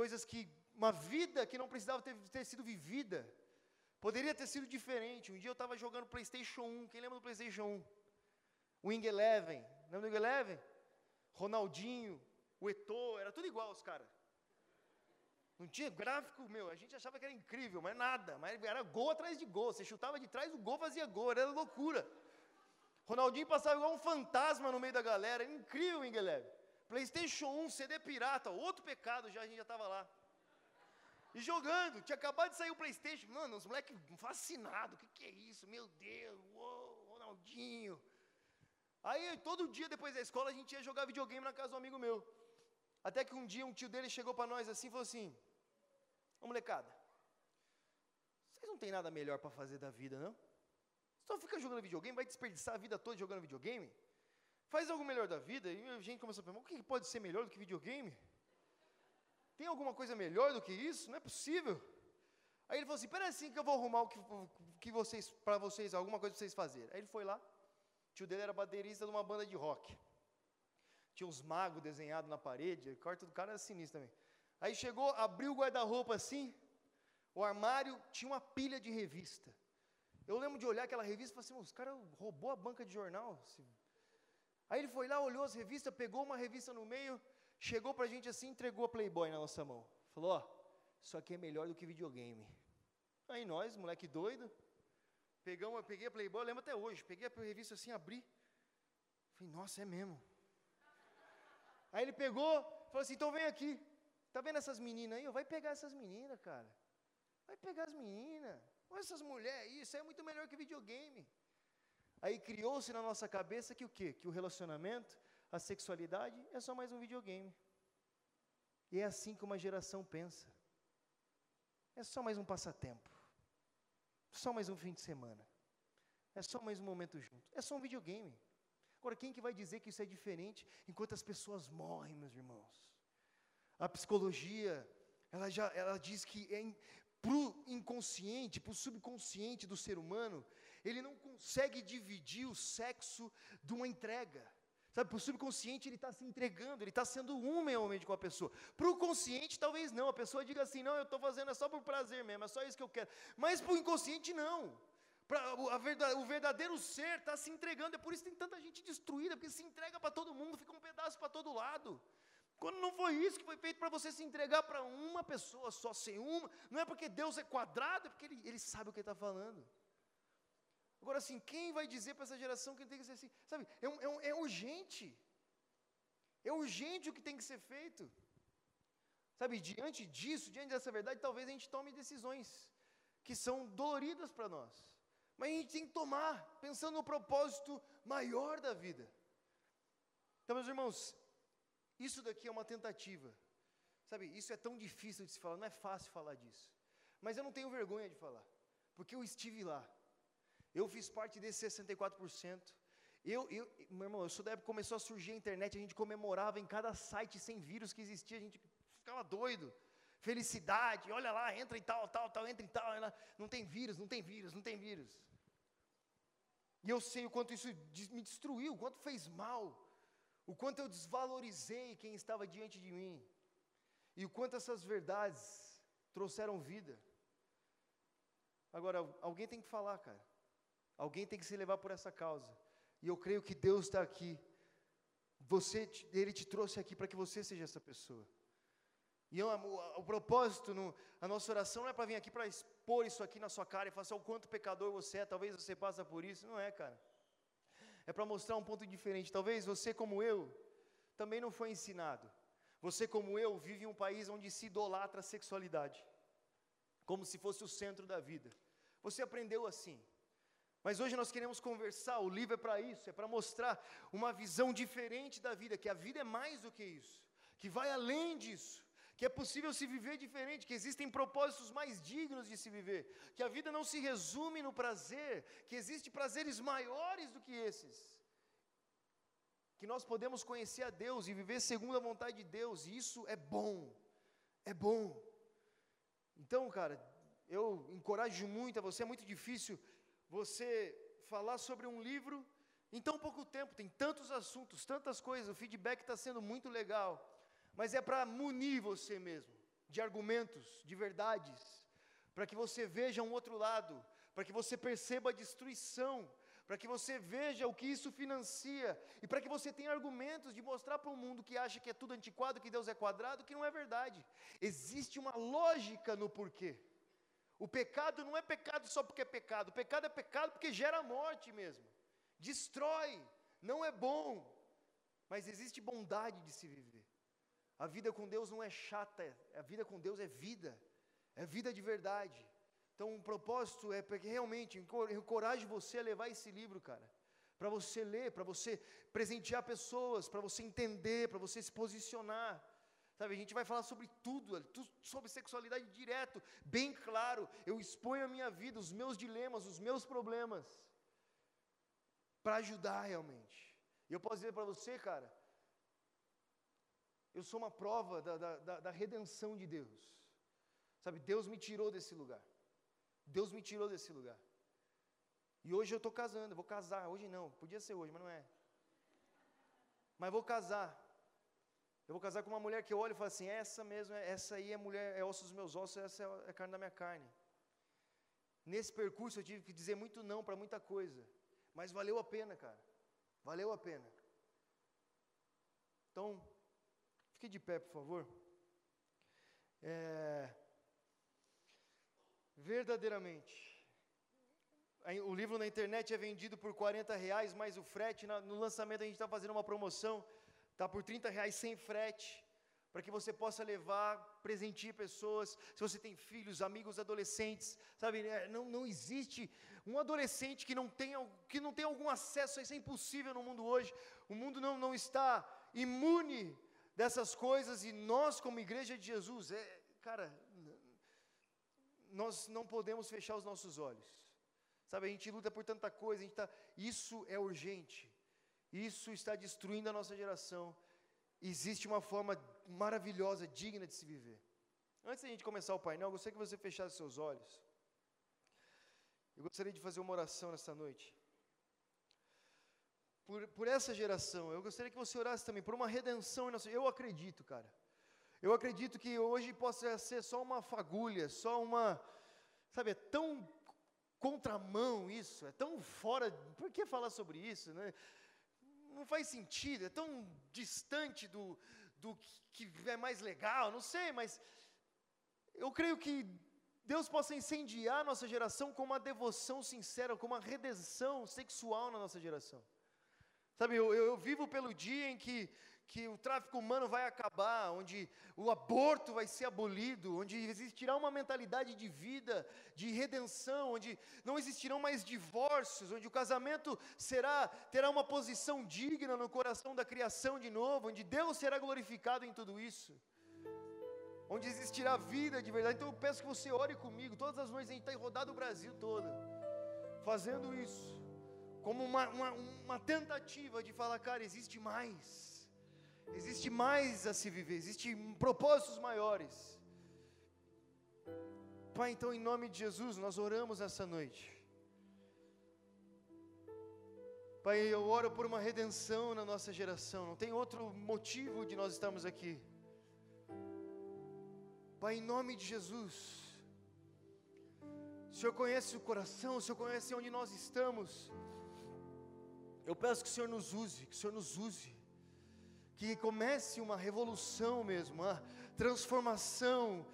coisas que, uma vida que não precisava ter, ter sido vivida, poderia ter sido diferente. Um dia eu estava jogando PlayStation 1, quem lembra do PlayStation 1? Wing Eleven, lembra do Wing Eleven? Ronaldinho, o Eto'o, era tudo igual os caras. Não tinha gráfico, meu, a gente achava que era incrível, mas nada, mas era gol atrás de gol, você chutava de trás, o gol fazia gol, era loucura. Ronaldinho passava igual um fantasma no meio da galera, era incrível o. Playstation 1, CD pirata, outro pecado, já a gente já estava lá. E jogando, tinha acabado de sair o Playstation, mano, os moleques fascinados, o que, que é isso, meu Deus, uou, Ronaldinho. Aí todo dia depois da escola a gente ia jogar videogame na casa do amigo meu. Até que um dia um tio dele chegou para nós assim e falou assim: Ô molecada, vocês não tem nada melhor para fazer da vida, não? Só fica jogando videogame, vai desperdiçar a vida toda jogando videogame? Faz algo melhor da vida? E a gente começou a perguntar: o que pode ser melhor do que videogame? Tem alguma coisa melhor do que isso? Não é possível. Aí ele falou assim: pera assim que eu vou arrumar o que, que vocês, para vocês, alguma coisa para vocês fazerem. Aí ele foi lá, o tio dele era baterista de uma banda de rock. Tinha uns magos desenhados na parede, o quarto do cara era sinistro também. Aí chegou, abriu o guarda-roupa assim, o armário tinha uma pilha de revista. Eu lembro de olhar aquela revista e falei assim, os caras roubou a banca de jornal. Aí ele foi lá, olhou as revistas, pegou uma revista no meio, chegou para a gente assim, entregou a Playboy na nossa mão. Falou, ó, isso aqui é melhor do que videogame. Aí nós, moleque doido, pegamos, eu peguei a Playboy, eu lembro até hoje, peguei a revista assim, abri, falei, nossa, é mesmo. Aí ele pegou, falou assim: então vem aqui. Tá vendo essas meninas aí? Vai pegar essas meninas, cara. Vai pegar as meninas. Olha essas mulheres isso é muito melhor que videogame. Aí criou-se na nossa cabeça que o quê? Que o relacionamento, a sexualidade é só mais um videogame. E é assim que uma geração pensa. É só mais um passatempo. Só mais um fim de semana. É só mais um momento junto. É só um videogame. Agora, quem que vai dizer que isso é diferente enquanto as pessoas morrem, meus irmãos? A psicologia, ela já ela diz que é para o inconsciente, para o subconsciente do ser humano, ele não consegue dividir o sexo de uma entrega. Sabe, para o subconsciente ele está se entregando, ele está sendo um realmente com a pessoa. Para o consciente, talvez não. A pessoa diga assim: não, eu estou fazendo é só por prazer mesmo, é só isso que eu quero. Mas para o inconsciente, não. Pra, verdade, o verdadeiro ser está se entregando, é por isso que tem tanta gente destruída, porque se entrega para todo mundo, fica um pedaço para todo lado. Quando não foi isso que foi feito para você se entregar para uma pessoa só, sem uma, não é porque Deus é quadrado, é porque Ele, ele sabe o que está falando. Agora, assim, quem vai dizer para essa geração que tem que ser assim? Sabe, é, é, é urgente. É urgente o que tem que ser feito. Sabe, diante disso, diante dessa verdade, talvez a gente tome decisões que são doloridas para nós. Mas a gente tem que tomar, pensando no propósito maior da vida. Então, meus irmãos, isso daqui é uma tentativa. Sabe, isso é tão difícil de se falar, não é fácil falar disso. Mas eu não tenho vergonha de falar, porque eu estive lá. Eu fiz parte desse 64%. Eu, eu, meu irmão, eu sou da época que começou a surgir a internet, a gente comemorava em cada site sem vírus que existia, a gente ficava doido felicidade, olha lá, entra em tal, tal, tal, entra em tal, não tem vírus, não tem vírus, não tem vírus. E eu sei o quanto isso me destruiu, o quanto fez mal, o quanto eu desvalorizei quem estava diante de mim, e o quanto essas verdades trouxeram vida. Agora, alguém tem que falar, cara. Alguém tem que se levar por essa causa. E eu creio que Deus está aqui. Você, Ele te trouxe aqui para que você seja essa pessoa. E eu, o, o, propósito, no, a nossa oração não é para vir aqui para expor isso aqui na sua cara e falar assim, o quanto pecador você é, talvez você passa por isso. Não é, cara. É para mostrar um ponto diferente. Talvez você, como eu, também não foi ensinado. Você, como eu, vive em um país onde se idolatra a sexualidade, como se fosse o centro da vida. Você aprendeu assim. Mas hoje nós queremos conversar, o livro é para isso, é para mostrar uma visão diferente da vida, que a vida é mais do que isso, que vai além disso que é possível se viver diferente, que existem propósitos mais dignos de se viver, que a vida não se resume no prazer, que existem prazeres maiores do que esses, que nós podemos conhecer a Deus e viver segundo a vontade de Deus, e isso é bom, é bom. Então, cara, eu encorajo muito a você, é muito difícil você falar sobre um livro Em tão pouco tempo, tem tantos assuntos, tantas coisas, o feedback está sendo muito legal, mas é para munir você mesmo de argumentos, de verdades, para que você veja um outro lado, para que você perceba a destruição, para que você veja o que isso financia, e para que você tenha argumentos de mostrar para o mundo que acha que é tudo antiquado, que Deus é quadrado, que não é verdade. Existe uma lógica no porquê. O pecado não é pecado só porque é pecado, o pecado é pecado porque gera morte mesmo, destrói, não é bom, mas existe bondade de se viver. A vida com Deus não é chata, a vida com Deus é vida, é vida de verdade. Então, o propósito é porque realmente encoraje você a levar esse livro, cara, para você ler, para você presentear pessoas, para você entender, para você se posicionar. Sabe, a gente vai falar sobre tudo, sobre sexualidade direto, bem claro. Eu exponho a minha vida, os meus dilemas, os meus problemas, para ajudar realmente. E eu posso dizer para você, cara, eu sou uma prova da, da, da, redenção de Deus. Sabe, Deus me tirou desse lugar. Deus me tirou desse lugar. E hoje eu estou casando, vou casar. Hoje não, podia ser hoje, mas não é. Mas vou casar. Eu vou casar com uma mulher que eu olho e falo assim: essa mesmo, essa aí é mulher, é osso dos meus ossos, essa é carne da minha carne. Nesse percurso eu tive que dizer muito não para muita coisa, mas valeu a pena, cara. Valeu a pena. Então, fique de pé, por favor. É, verdadeiramente. O livro na internet é vendido por 40 reais, mais o frete. No lançamento a gente está fazendo uma promoção, está por 30 reais sem frete, para que você possa levar, presentear pessoas. Se você tem filhos, amigos, adolescentes, sabe? É, não, não existe um adolescente que não, tenha, que não tem algum acesso, isso é impossível no mundo hoje. O mundo não, não está imune dessas coisas e nós, como igreja de Jesus, é, cara, nós não podemos fechar os nossos olhos. Sabe, a gente luta por tanta coisa, a gente tá, isso é urgente. Isso está destruindo a nossa geração. Existe uma forma maravilhosa, digna de se viver. Antes da gente começar o painel, eu gostaria que você fechasse seus olhos. Eu gostaria de fazer uma oração nessa noite. Por, por essa geração, eu gostaria que você orasse também por uma redenção. Eu acredito, cara. Eu acredito que hoje possa ser só uma fagulha, só uma. Sabe, é tão contramão isso, é tão fora. Por que falar sobre isso, né? Não faz sentido, é tão distante do, do que é mais legal, não sei, mas eu creio que Deus possa incendiar a nossa geração com uma devoção sincera, com uma redenção sexual na nossa geração. Sabe, eu, eu, vivo pelo dia em que que o tráfico humano vai acabar, onde o aborto vai ser abolido, onde existirá uma mentalidade de vida, de redenção, onde não existirão mais divórcios, onde o casamento será terá uma posição digna no coração da criação de novo, onde Deus será glorificado em tudo isso. Onde existirá vida de verdade. Então eu peço que você ore comigo. Todas as noites a gente está rodado o Brasil todo, fazendo isso, como uma, uma, uma tentativa de falar, cara, existe mais Existe mais a se viver, existem propósitos maiores. Pai, então em nome de Jesus, nós oramos essa noite. Pai, eu oro por uma redenção na nossa geração, não tem outro motivo de nós estarmos aqui. Pai, em nome de Jesus, o Senhor conhece o coração, o Senhor conhece onde nós estamos. Eu peço que o Senhor nos use, que o Senhor nos use que comece uma revolução mesmo, uma transformação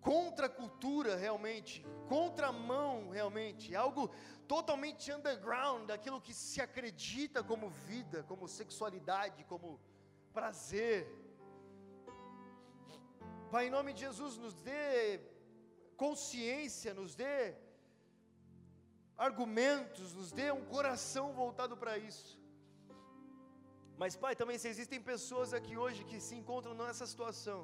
contra a cultura realmente, contra a mão realmente, algo totalmente underground, daquilo que se acredita como vida, como sexualidade, como prazer. Pai, em nome de Jesus, nos dê consciência, nos dê argumentos, nos dê um coração voltado para isso. Mas, Pai, também se existem pessoas aqui hoje que se encontram nessa situação,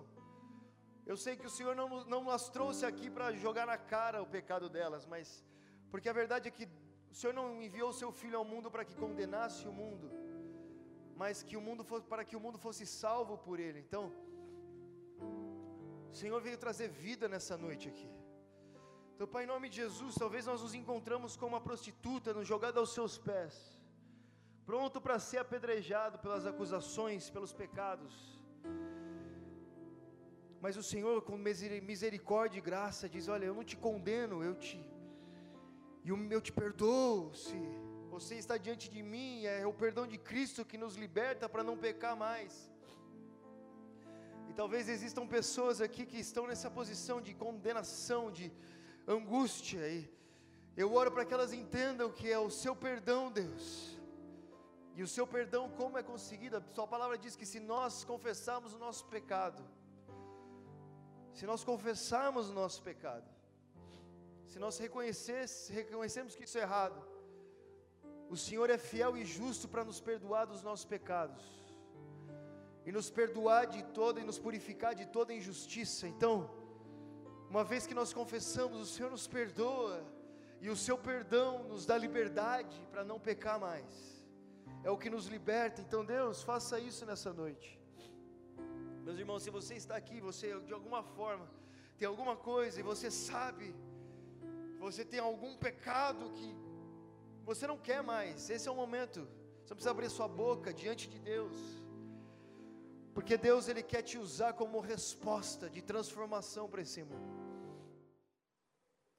eu sei que o Senhor não, não nas trouxe aqui para jogar na cara o pecado delas, mas porque a verdade é que o Senhor não enviou o seu Filho ao mundo para que condenasse o mundo, mas que o mundo fosse, para que o mundo fosse salvo por Ele. Então, o Senhor veio trazer vida nessa noite aqui. Então, Pai, em nome de Jesus, talvez nós nos encontramos com uma prostituta nos jogada aos seus pés pronto para ser apedrejado pelas acusações, pelos pecados. Mas o Senhor, com misericórdia e graça, diz: Olha, eu não te condeno, eu te, eu te perdoo. Se você está diante de mim, é o perdão de Cristo que nos liberta para não pecar mais. E talvez existam pessoas aqui que estão nessa posição de condenação, de angústia, e eu oro para que elas entendam que é o seu perdão, Deus. E o seu perdão, como é conseguido? A Sua palavra diz que se nós confessarmos o nosso pecado, se nós confessarmos o nosso pecado, se nós reconhecermos que isso é errado, o Senhor é fiel e justo para nos perdoar dos nossos pecados, e nos perdoar de toda e nos purificar de toda injustiça. Então, uma vez que nós confessamos, o Senhor nos perdoa, e o seu perdão nos dá liberdade para não pecar mais, é o que nos liberta. Então, Deus, faça isso nessa noite. Meus irmãos, se você está aqui, você de alguma forma tem alguma coisa e você sabe, você tem algum pecado que você não quer mais, esse é o momento. Você precisa abrir sua boca diante de Deus. Porque Deus ele quer te usar como resposta de transformação para esse mundo.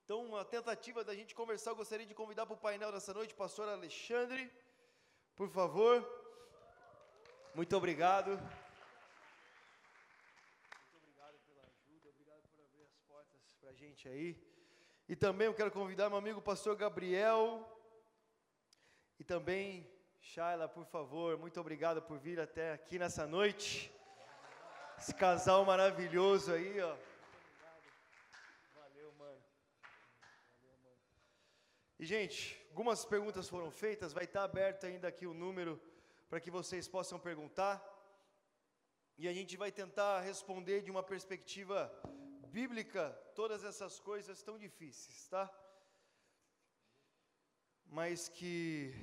Então, uma tentativa da gente conversar, eu gostaria de convidar para o painel dessa noite, pastor Alexandre, por favor. Muito obrigado. gente aí. E também eu quero convidar meu amigo pastor Gabriel. E também, Shaila, por favor, muito obrigado por vir até aqui nessa noite. Esse casal maravilhoso aí, ó. Valeu, mano. Valeu, mano. E, gente, algumas perguntas foram feitas, vai estar aberto ainda aqui o número para que vocês possam perguntar. E a gente vai tentar responder de uma perspectiva bíblica todas essas coisas tão difíceis, tá? Mas que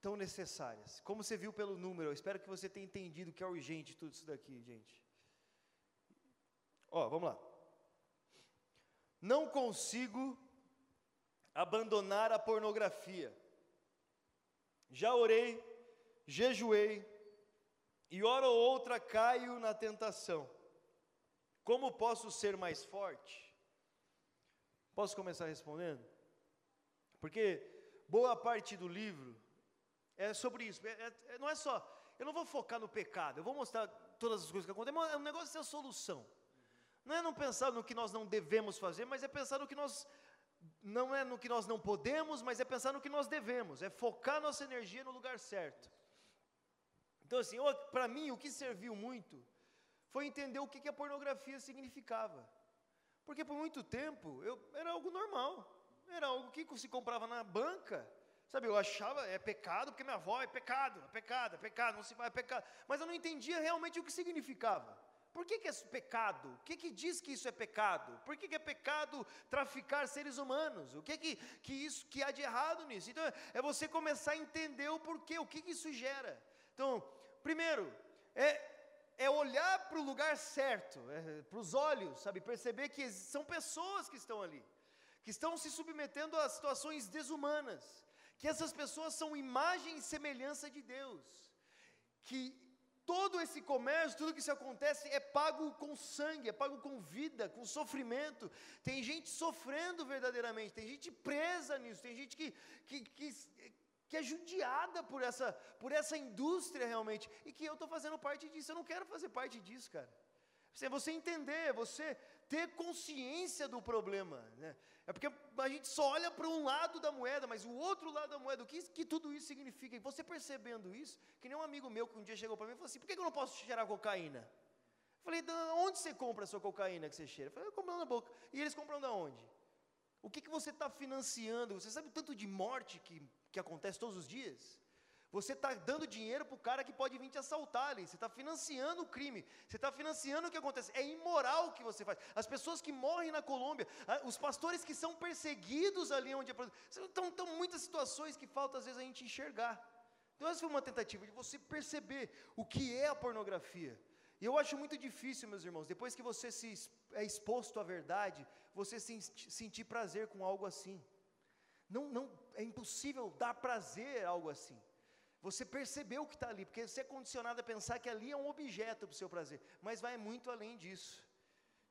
tão necessárias. Como você viu pelo número, eu espero que você tenha entendido que é urgente tudo isso daqui, gente. Ó, vamos lá. Não consigo abandonar a pornografia. Já orei, jejuei, e hora ou outra caio na tentação. Como posso ser mais forte? Posso começar respondendo? Porque boa parte do livro é sobre isso. É, é, não é só, eu não vou focar no pecado, eu vou mostrar todas as coisas que acontecem, mas o negócio é a solução. Não é não pensar no que nós não devemos fazer, mas é pensar no que nós não é no que nós não podemos, mas é pensar no que nós devemos, é focar nossa energia no lugar certo. Então, assim, para mim, o que serviu muito foi entender o que, que a pornografia significava. Porque por muito tempo eu, era algo normal, era algo que se comprava na banca. Sabe, eu achava, é pecado, porque minha avó é pecado, é pecado, é pecado, não se vai, é pecado. Mas eu não entendia realmente o que significava. Por que, que é pecado? O que, que diz que isso é pecado? Por que, que é pecado traficar seres humanos? O que, que, que isso que há de errado nisso? Então é você começar a entender o porquê, o que, que isso gera. Então, primeiro, é, é olhar para o lugar certo, é, para os olhos, sabe? Perceber que são pessoas que estão ali, que estão se submetendo a situações desumanas, que essas pessoas são imagem e semelhança de Deus, que todo esse comércio, tudo que isso acontece é pago com sangue, é pago com vida, com sofrimento. Tem gente sofrendo verdadeiramente, tem gente presa nisso, tem gente que, que, que que é judiada por essa, por essa indústria realmente, e que eu estou fazendo parte disso, eu não quero fazer parte disso, cara. Você entender, você ter consciência do problema, né? É porque a gente só olha para um lado da moeda, mas o outro lado da moeda, o que, que tudo isso significa? E você percebendo isso, que nem um amigo meu que um dia chegou para mim e falou assim: por que, eu não posso cheirar cocaína? Eu falei, onde você compra a sua cocaína que você cheira? Eu falei, eu compro na boca. E eles compram da onde? O que, que você está financiando? Você sabe o tanto de morte que que acontece todos os dias. Você está dando dinheiro para o cara que pode vir te assaltar ali. Você está financiando o crime. Você está financiando o que acontece. É imoral o que você faz. As pessoas que morrem na Colômbia, os pastores que são perseguidos ali onde é. Então, muitas situações que falta às vezes a gente enxergar. Então, essa foi uma tentativa de você perceber o que é a pornografia. E eu acho muito difícil, meus irmãos, depois que você se é exposto à verdade, você se sentir prazer com algo assim. Não, não, é impossível dar prazer a algo assim. Você percebeu o que está ali, porque você é condicionado a pensar que ali é um objeto para o seu prazer, mas vai muito além disso.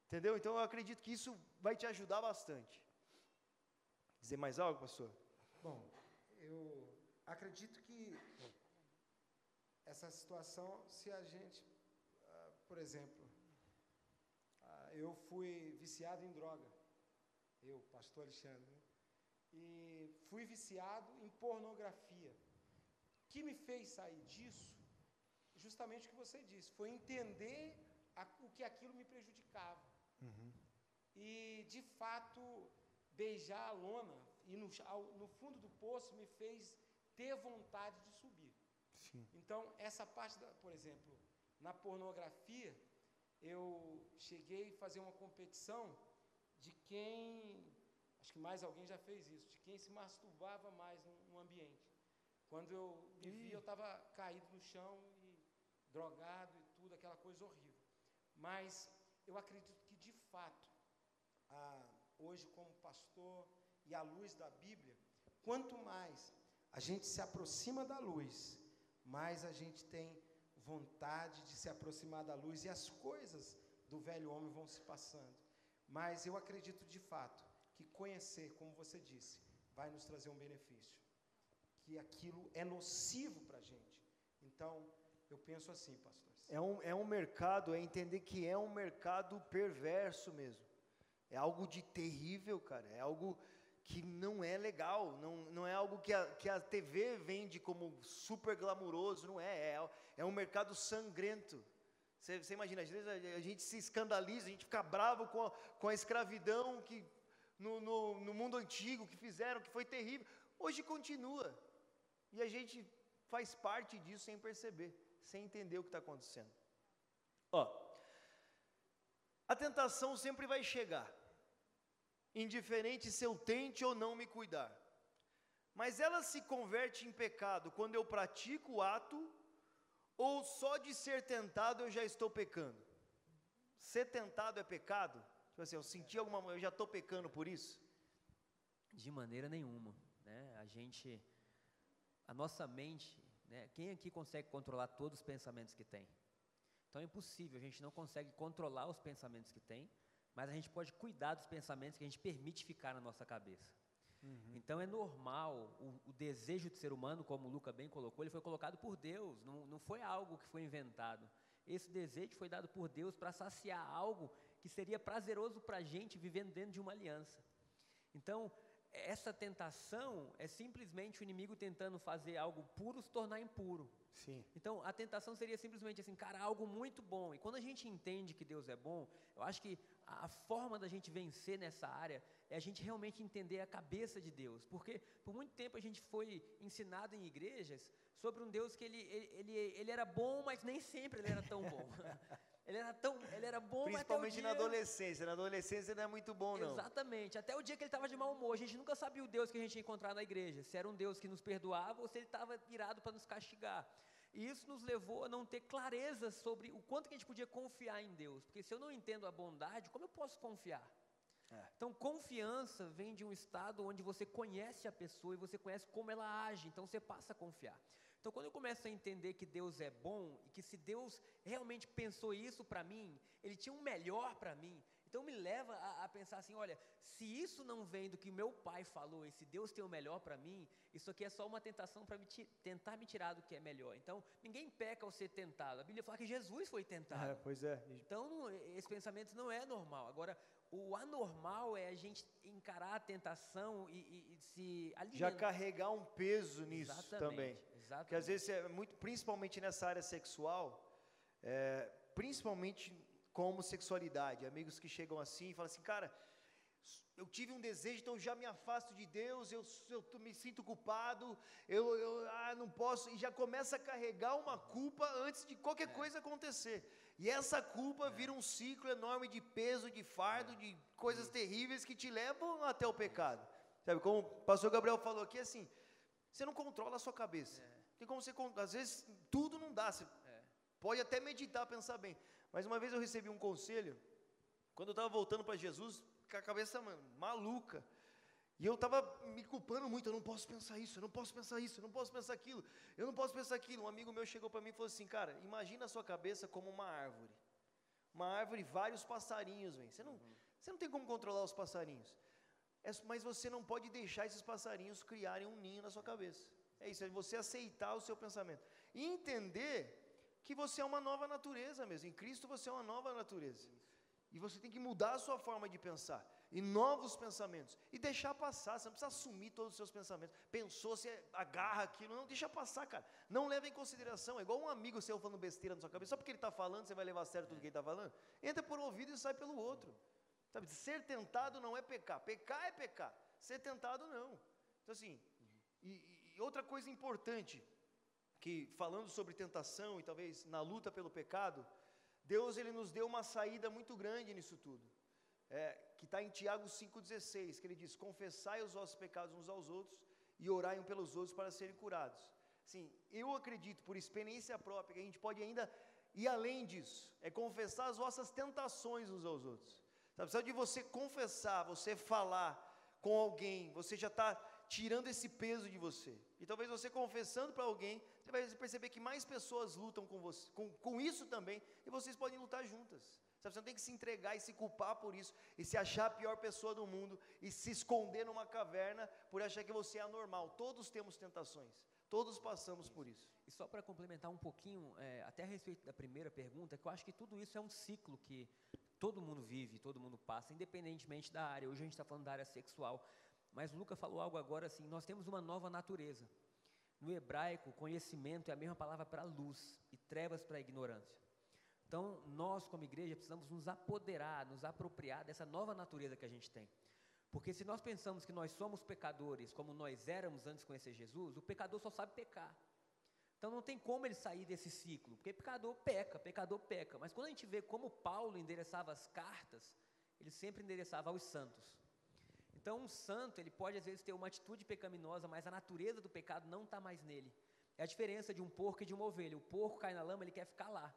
Entendeu? Então eu acredito que isso vai te ajudar bastante. Dizer mais algo, pastor? Bom, eu acredito que essa situação, se a gente, uh, por exemplo, uh, eu fui viciado em droga, eu, pastor Alexandre, né? e fui viciado em pornografia. O que me fez sair disso, justamente o que você disse, foi entender a, o que aquilo me prejudicava. Uhum. E, de fato, beijar a lona e no, ao, no fundo do poço me fez ter vontade de subir. Sim. Então, essa parte, da, por exemplo, na pornografia, eu cheguei a fazer uma competição de quem Acho que mais alguém já fez isso, de quem se masturbava mais no, no ambiente. Quando eu me vi, eu estava caído no chão e drogado e tudo, aquela coisa horrível. Mas eu acredito que, de fato, ah, hoje, como pastor e à luz da Bíblia, quanto mais a gente se aproxima da luz, mais a gente tem vontade de se aproximar da luz e as coisas do velho homem vão se passando. Mas eu acredito de fato que conhecer, como você disse, vai nos trazer um benefício. Que aquilo é nocivo para a gente. Então, eu penso assim, pastor. É um, é um mercado, é entender que é um mercado perverso mesmo. É algo de terrível, cara. É algo que não é legal. Não, não é algo que a, que a TV vende como super glamuroso. Não é. É, é um mercado sangrento. Você, você imagina, às vezes a, a gente se escandaliza, a gente fica bravo com a, com a escravidão que no, no, no mundo antigo que fizeram, que foi terrível. Hoje continua. E a gente faz parte disso sem perceber, sem entender o que está acontecendo. Ó, a tentação sempre vai chegar, indiferente se eu tente ou não me cuidar. Mas ela se converte em pecado quando eu pratico o ato, ou só de ser tentado eu já estou pecando? Ser tentado é pecado? Tipo assim, eu senti alguma, eu já estou pecando por isso? De maneira nenhuma, né? A gente, a nossa mente, né? Quem aqui consegue controlar todos os pensamentos que tem? Então é impossível, a gente não consegue controlar os pensamentos que tem, mas a gente pode cuidar dos pensamentos que a gente permite ficar na nossa cabeça. Uhum. Então é normal, o, o, desejo de ser humano, como o Luca bem colocou, ele foi colocado por Deus, não, não foi algo que foi inventado. Esse desejo foi dado por Deus para saciar algo que seria prazeroso para a gente vivendo dentro de uma aliança. Então, essa tentação é simplesmente o inimigo tentando fazer algo puro se tornar impuro. Sim. Então, a tentação seria simplesmente assim, cara, algo muito bom. E quando a gente entende que Deus é bom, eu acho que a forma da gente vencer nessa área é a gente realmente entender a cabeça de Deus. Porque por muito tempo a gente foi ensinado em igrejas sobre um Deus que ele, ele, ele, ele era bom, mas nem sempre ele era tão bom. Ele era tão, ele era bom Principalmente dia... na adolescência. Na adolescência não é muito bom, não. Exatamente. Até o dia que ele estava de mau humor. A gente nunca sabia o Deus que a gente ia encontrar na igreja. Se era um Deus que nos perdoava ou se ele estava irado para nos castigar. E isso nos levou a não ter clareza sobre o quanto que a gente podia confiar em Deus. Porque se eu não entendo a bondade, como eu posso confiar? É. Então, confiança vem de um estado onde você conhece a pessoa e você conhece como ela age. Então, você passa a confiar. Então, quando eu começo a entender que Deus é bom e que se Deus realmente pensou isso para mim, Ele tinha um melhor para mim, então me leva a, a, pensar assim: olha, se isso não vem do que meu pai falou e se Deus tem o melhor para mim, isso aqui é só uma tentação para tentar me tirar do que é melhor. Então, ninguém peca ao ser tentado. A Bíblia fala que Jesus foi tentado. É, pois é. Então, esse pensamento não é normal. Agora, o anormal é a gente encarar a tentação e, e, e se alimentar. Já carregar um peso nisso Exatamente. também. Exatamente. Porque às vezes é muito, principalmente nessa área sexual, é, principalmente com homossexualidade, amigos que chegam assim e falam assim, cara, eu tive um desejo, então já me afasto de Deus, eu, eu me sinto culpado, eu, eu ah, não posso, e já começa a carregar uma culpa antes de qualquer é. coisa acontecer. E essa culpa é. vira um ciclo enorme de peso, de fardo, é. de coisas terríveis que te levam até o pecado. Sabe, como o pastor Gabriel falou aqui, assim, você não controla a sua cabeça. É. Tem como você, às vezes, tudo não dá. Você é. pode até meditar, pensar bem. Mas uma vez eu recebi um conselho, quando eu estava voltando para Jesus, com a cabeça mano, maluca. E eu estava me culpando muito, eu não posso pensar isso, eu não posso pensar isso, eu não posso pensar aquilo, eu não posso pensar aquilo. Um amigo meu chegou para mim e falou assim, cara, imagina a sua cabeça como uma árvore. Uma árvore, vários passarinhos, vem. Você não, uhum. você não tem como controlar os passarinhos. É, mas você não pode deixar esses passarinhos criarem um ninho na sua cabeça. É isso, é você aceitar o seu pensamento. E entender que você é uma nova natureza mesmo. Em Cristo você é uma nova natureza. E você tem que mudar a sua forma de pensar. E novos pensamentos. E deixar passar. Você não precisa assumir todos os seus pensamentos. Pensou, você agarra aquilo. Não, deixa passar, cara. Não leva em consideração. É igual um amigo seu falando besteira na sua cabeça. Só porque ele está falando, você vai levar a sério tudo que ele está falando. Entra por um ouvido e sai pelo outro. Sabe, ser tentado não é pecar. Pecar é pecar. Ser tentado não. Então, assim, e, e outra coisa importante, que falando sobre tentação e talvez na luta pelo pecado, Deus ele nos deu uma saída muito grande nisso tudo. É, que está em Tiago 5,16, que ele diz: Confessai os vossos pecados uns aos outros e orai um pelos outros para serem curados. Sim, eu acredito, por experiência própria, que a gente pode ainda ir além disso, é confessar as vossas tentações uns aos outros. Sabe, só de você confessar, você falar com alguém, você já está tirando esse peso de você. E talvez você confessando para alguém, você vai perceber que mais pessoas lutam com, você, com, com isso também, e vocês podem lutar juntas. Sabe, você não tem que se entregar e se culpar por isso, e se achar a pior pessoa do mundo, e se esconder numa caverna por achar que você é anormal. Todos temos tentações, todos passamos por isso. E só para complementar um pouquinho, é, até a respeito da primeira pergunta, que eu acho que tudo isso é um ciclo que todo mundo vive, todo mundo passa, independentemente da área. Hoje a gente está falando da área sexual, mas Lucas falou algo agora assim: nós temos uma nova natureza. No hebraico, conhecimento é a mesma palavra para luz e trevas para ignorância. Então, nós, como igreja, precisamos nos apoderar, nos apropriar dessa nova natureza que a gente tem. Porque se nós pensamos que nós somos pecadores, como nós éramos antes de conhecer Jesus, o pecador só sabe pecar. Então não tem como ele sair desse ciclo, porque pecador peca, pecador peca. Mas quando a gente vê como Paulo endereçava as cartas, ele sempre endereçava aos santos. Então, um santo, ele pode às vezes ter uma atitude pecaminosa, mas a natureza do pecado não está mais nele. É a diferença de um porco e de uma ovelha. O porco cai na lama, ele quer ficar lá.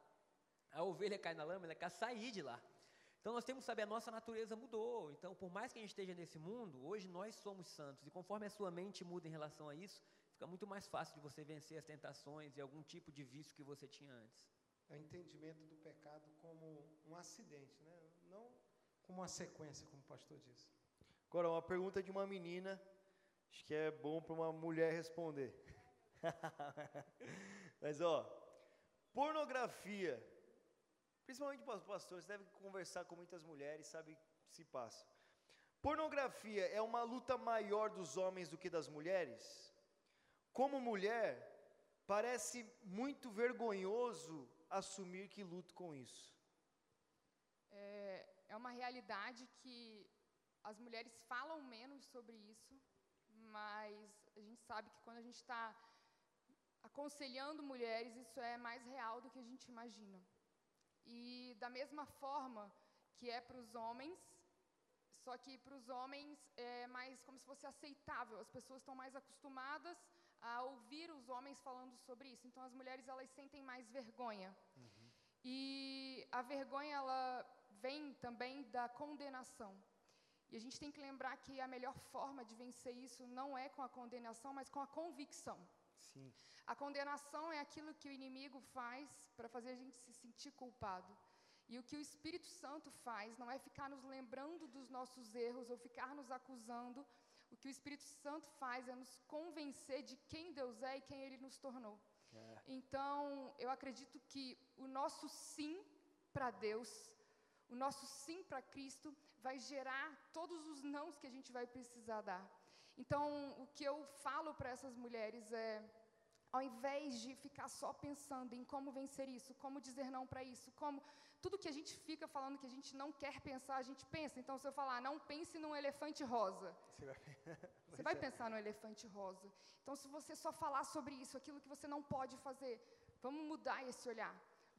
A ovelha cai na lama, ela quer sair de lá. Então, nós temos que saber, a nossa natureza mudou. Então, por mais que a gente esteja nesse mundo, hoje nós somos santos. E conforme a sua mente muda em relação a isso, fica muito mais fácil de você vencer as tentações e algum tipo de vício que você tinha antes. É o entendimento do pecado como um acidente, né? não como uma sequência, como o pastor disse. Agora, uma pergunta de uma menina, acho que é bom para uma mulher responder. Mas, ó, pornografia, principalmente para os pastores, deve conversar com muitas mulheres, sabe se passa. Pornografia é uma luta maior dos homens do que das mulheres? Como mulher, parece muito vergonhoso assumir que luto com isso. É, é uma realidade que as mulheres falam menos sobre isso, mas a gente sabe que quando a gente está aconselhando mulheres, isso é mais real do que a gente imagina. E da mesma forma que é para os homens, só que para os homens é mais como se fosse aceitável. As pessoas estão mais acostumadas a ouvir os homens falando sobre isso. Então as mulheres elas sentem mais vergonha. Uhum. E a vergonha ela vem também da condenação. E a gente tem que lembrar que a melhor forma de vencer isso não é com a condenação, mas com a convicção. Sim. A condenação é aquilo que o inimigo faz para fazer a gente se sentir culpado. E o que o Espírito Santo faz não é ficar nos lembrando dos nossos erros ou ficar nos acusando. O que o Espírito Santo faz é nos convencer de quem Deus é e quem Ele nos tornou. É. Então, eu acredito que o nosso sim para Deus, o nosso sim para Cristo, vai gerar todos os nãos que a gente vai precisar dar. Então, o que eu falo para essas mulheres é: ao invés de ficar só pensando em como vencer isso, como dizer não para isso, como tudo que a gente fica falando que a gente não quer pensar, a gente pensa. Então, se eu falar, não pense num elefante rosa, você vai, você vai pensar no elefante rosa. Então, se você só falar sobre isso, aquilo que você não pode fazer, vamos mudar esse olhar.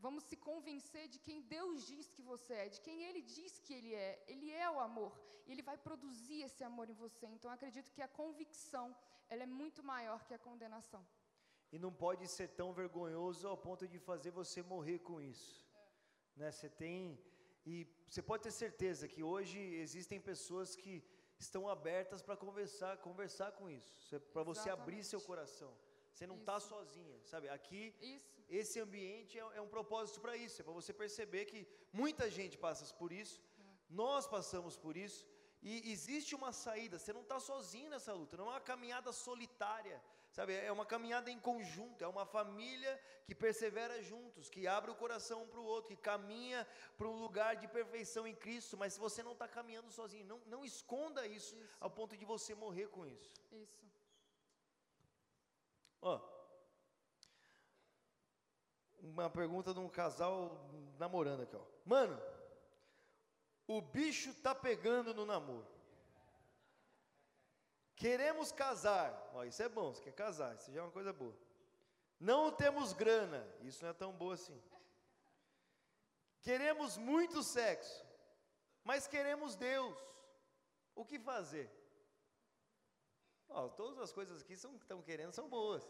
Vamos se convencer de quem Deus diz que você é, de quem Ele diz que Ele é. Ele é o amor. E Ele vai produzir esse amor em você. Então, acredito que a convicção, ela é muito maior que a condenação. E não pode ser tão vergonhoso ao ponto de fazer você morrer com isso. É. Né? Você tem... E você pode ter certeza que hoje existem pessoas que estão abertas para conversar, conversar com isso, para você abrir seu coração. Você não está sozinha, sabe? Aqui Isso. esse ambiente é, é um propósito para isso, é para você perceber que muita gente passa por isso, nós passamos por isso, e existe uma saída, você não está sozinho nessa luta, não é uma caminhada solitária, sabe? É uma caminhada em conjunto, é uma família que persevera juntos, que abre o coração um para o outro, que caminha para um lugar de perfeição em Cristo, mas se você não está caminhando sozinho, não, não esconda isso, Isso. ao ponto de você morrer com isso. Isso. Ó, uma pergunta de um casal namorando aqui, ó. Mano, o bicho tá pegando no namoro. Queremos casar. Ó, isso é bom, você quer casar, isso já é uma coisa boa. Não temos grana, isso não é tão boa assim. Queremos muito sexo, mas queremos Deus. O que fazer? Ó, todas as coisas aqui são, que estão querendo são boas.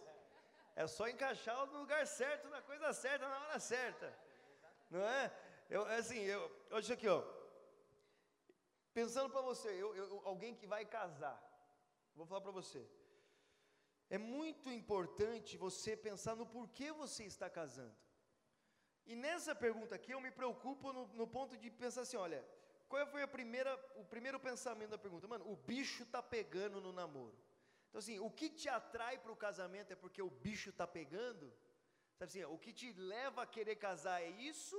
É só encaixar no lugar certo, na coisa certa, na hora certa. Não é? Eu, é assim, eu, isso aqui, ó. Pensando para você, eu, eu- alguém que vai casar, vou falar para você. É muito importante você pensar no porquê você está casando. E nessa pergunta aqui eu me preocupo no, no ponto de pensar assim, olha, qual foi a primeira, o primeiro pensamento da pergunta? Mano, o bicho tá pegando no namoro. Então assim, o que te atrai para o casamento é porque o bicho tá pegando? Sabe assim, o que te leva a querer casar é isso?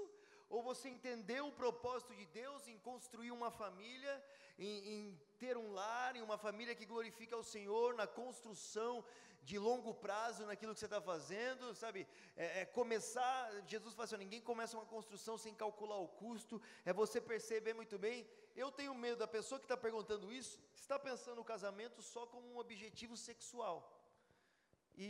Ou você entendeu o propósito de Deus em construir uma família, em, em ter um lar, em uma família que glorifica ao Senhor, na construção de longo prazo naquilo que você está fazendo, sabe? É, é começar, Jesus fala assim, ninguém começa uma construção sem calcular o custo, é você perceber muito bem. Eu tenho medo da pessoa que está perguntando isso, está pensando o casamento só como um objetivo sexual. E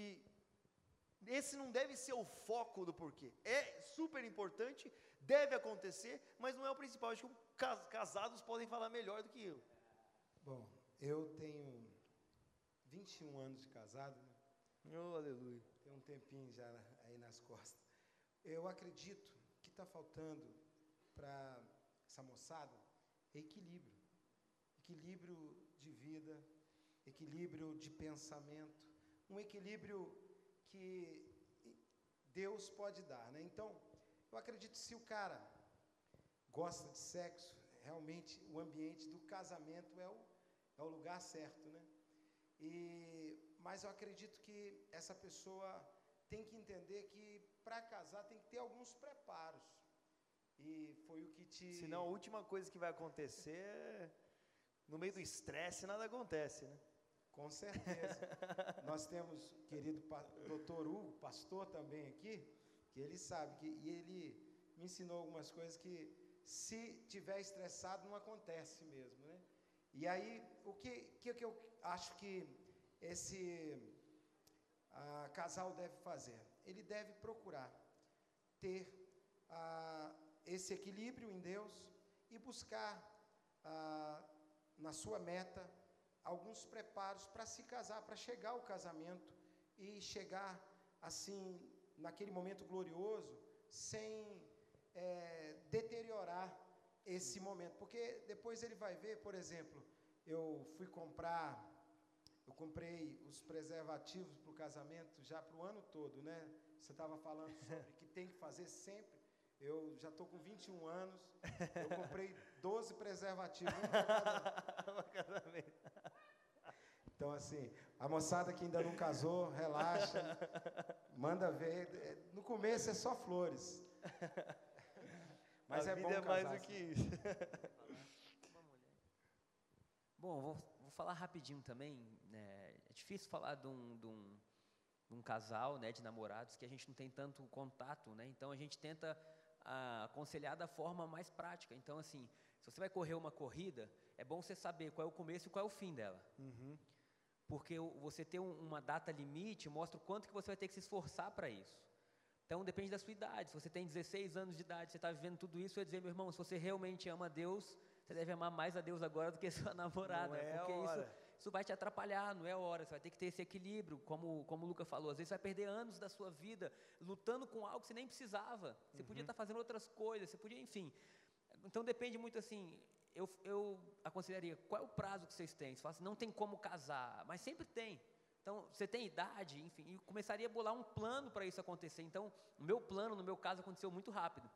esse não deve ser o foco do porquê. É super importante, deve acontecer, mas não é o principal. Acho que casados podem falar melhor do que eu. Bom, eu tenho 21 anos de casado, né? Oh, aleluia. tem um tempinho já aí nas costas. Eu acredito que está faltando para essa moçada é equilíbrio. Equilíbrio de vida, equilíbrio de pensamento, um equilíbrio que Deus pode dar, né? Então, eu acredito que se o cara gosta de sexo, realmente o ambiente do casamento é o, é o lugar certo, né? E, mas eu acredito que essa pessoa tem que entender que para casar tem que ter alguns preparos. E foi o que te. Senão a última coisa que vai acontecer é. No meio do estresse nada acontece, né? Com certeza. Nós temos querido doutor Hugo, pastor também aqui, que ele sabe que e ele me ensinou algumas coisas que se tiver estressado não acontece mesmo, né? E aí o que que, que eu acho que esse ah, casal deve fazer? Ele deve procurar ter ah, esse equilíbrio em Deus e buscar ah, na sua meta alguns preparos para se casar, para chegar ao casamento e chegar assim naquele momento glorioso sem eh, deteriorar esse momento, porque depois ele vai ver, por exemplo, eu fui comprar, eu comprei os preservativos para o casamento já para o ano todo, né? Você estava falando sobre que tem que fazer sempre. Eu já estou com 21 anos, eu comprei 12 preservativos, um para cada então, assim, a moçada que ainda não casou, relaxa, manda ver. No começo é só flores. Mas a é vida bom é mais casar, do sim. que isso. Bom, vou, vou falar rapidinho também. né, é difícil falar de um, de um- de um casal, né, de namorados, que a gente não tem tanto contato, né? Então a gente tenta ah, aconselhar da forma mais prática. Então, assim, se você vai correr uma corrida, é bom você saber qual é o começo e qual é o fim dela. Porque o- você ter um- uma data limite mostra o quanto que você vai ter que se esforçar para isso. Então depende da sua idade. Se você tem 16 anos de idade, você está vivendo tudo isso, eu ia dizer, meu irmão, se você realmente ama Deus, você deve amar mais a Deus agora do que a sua namorada. é porque isso, isso vai te atrapalhar, não é a hora. Você vai ter que ter esse equilíbrio, como, como o Luca falou. Às vezes você vai perder anos da sua vida lutando com algo que você nem precisava. Você podia estar fazendo outras coisas, você podia, enfim. Então depende muito assim. eu, eu aconselharia, qual é o prazo que vocês têm? Você fala assim, não tem como casar, mas sempre tem. Então, você tem idade, enfim, e começaria a bolar um plano para isso acontecer. Então, o meu plano, no meu caso, aconteceu muito rápido.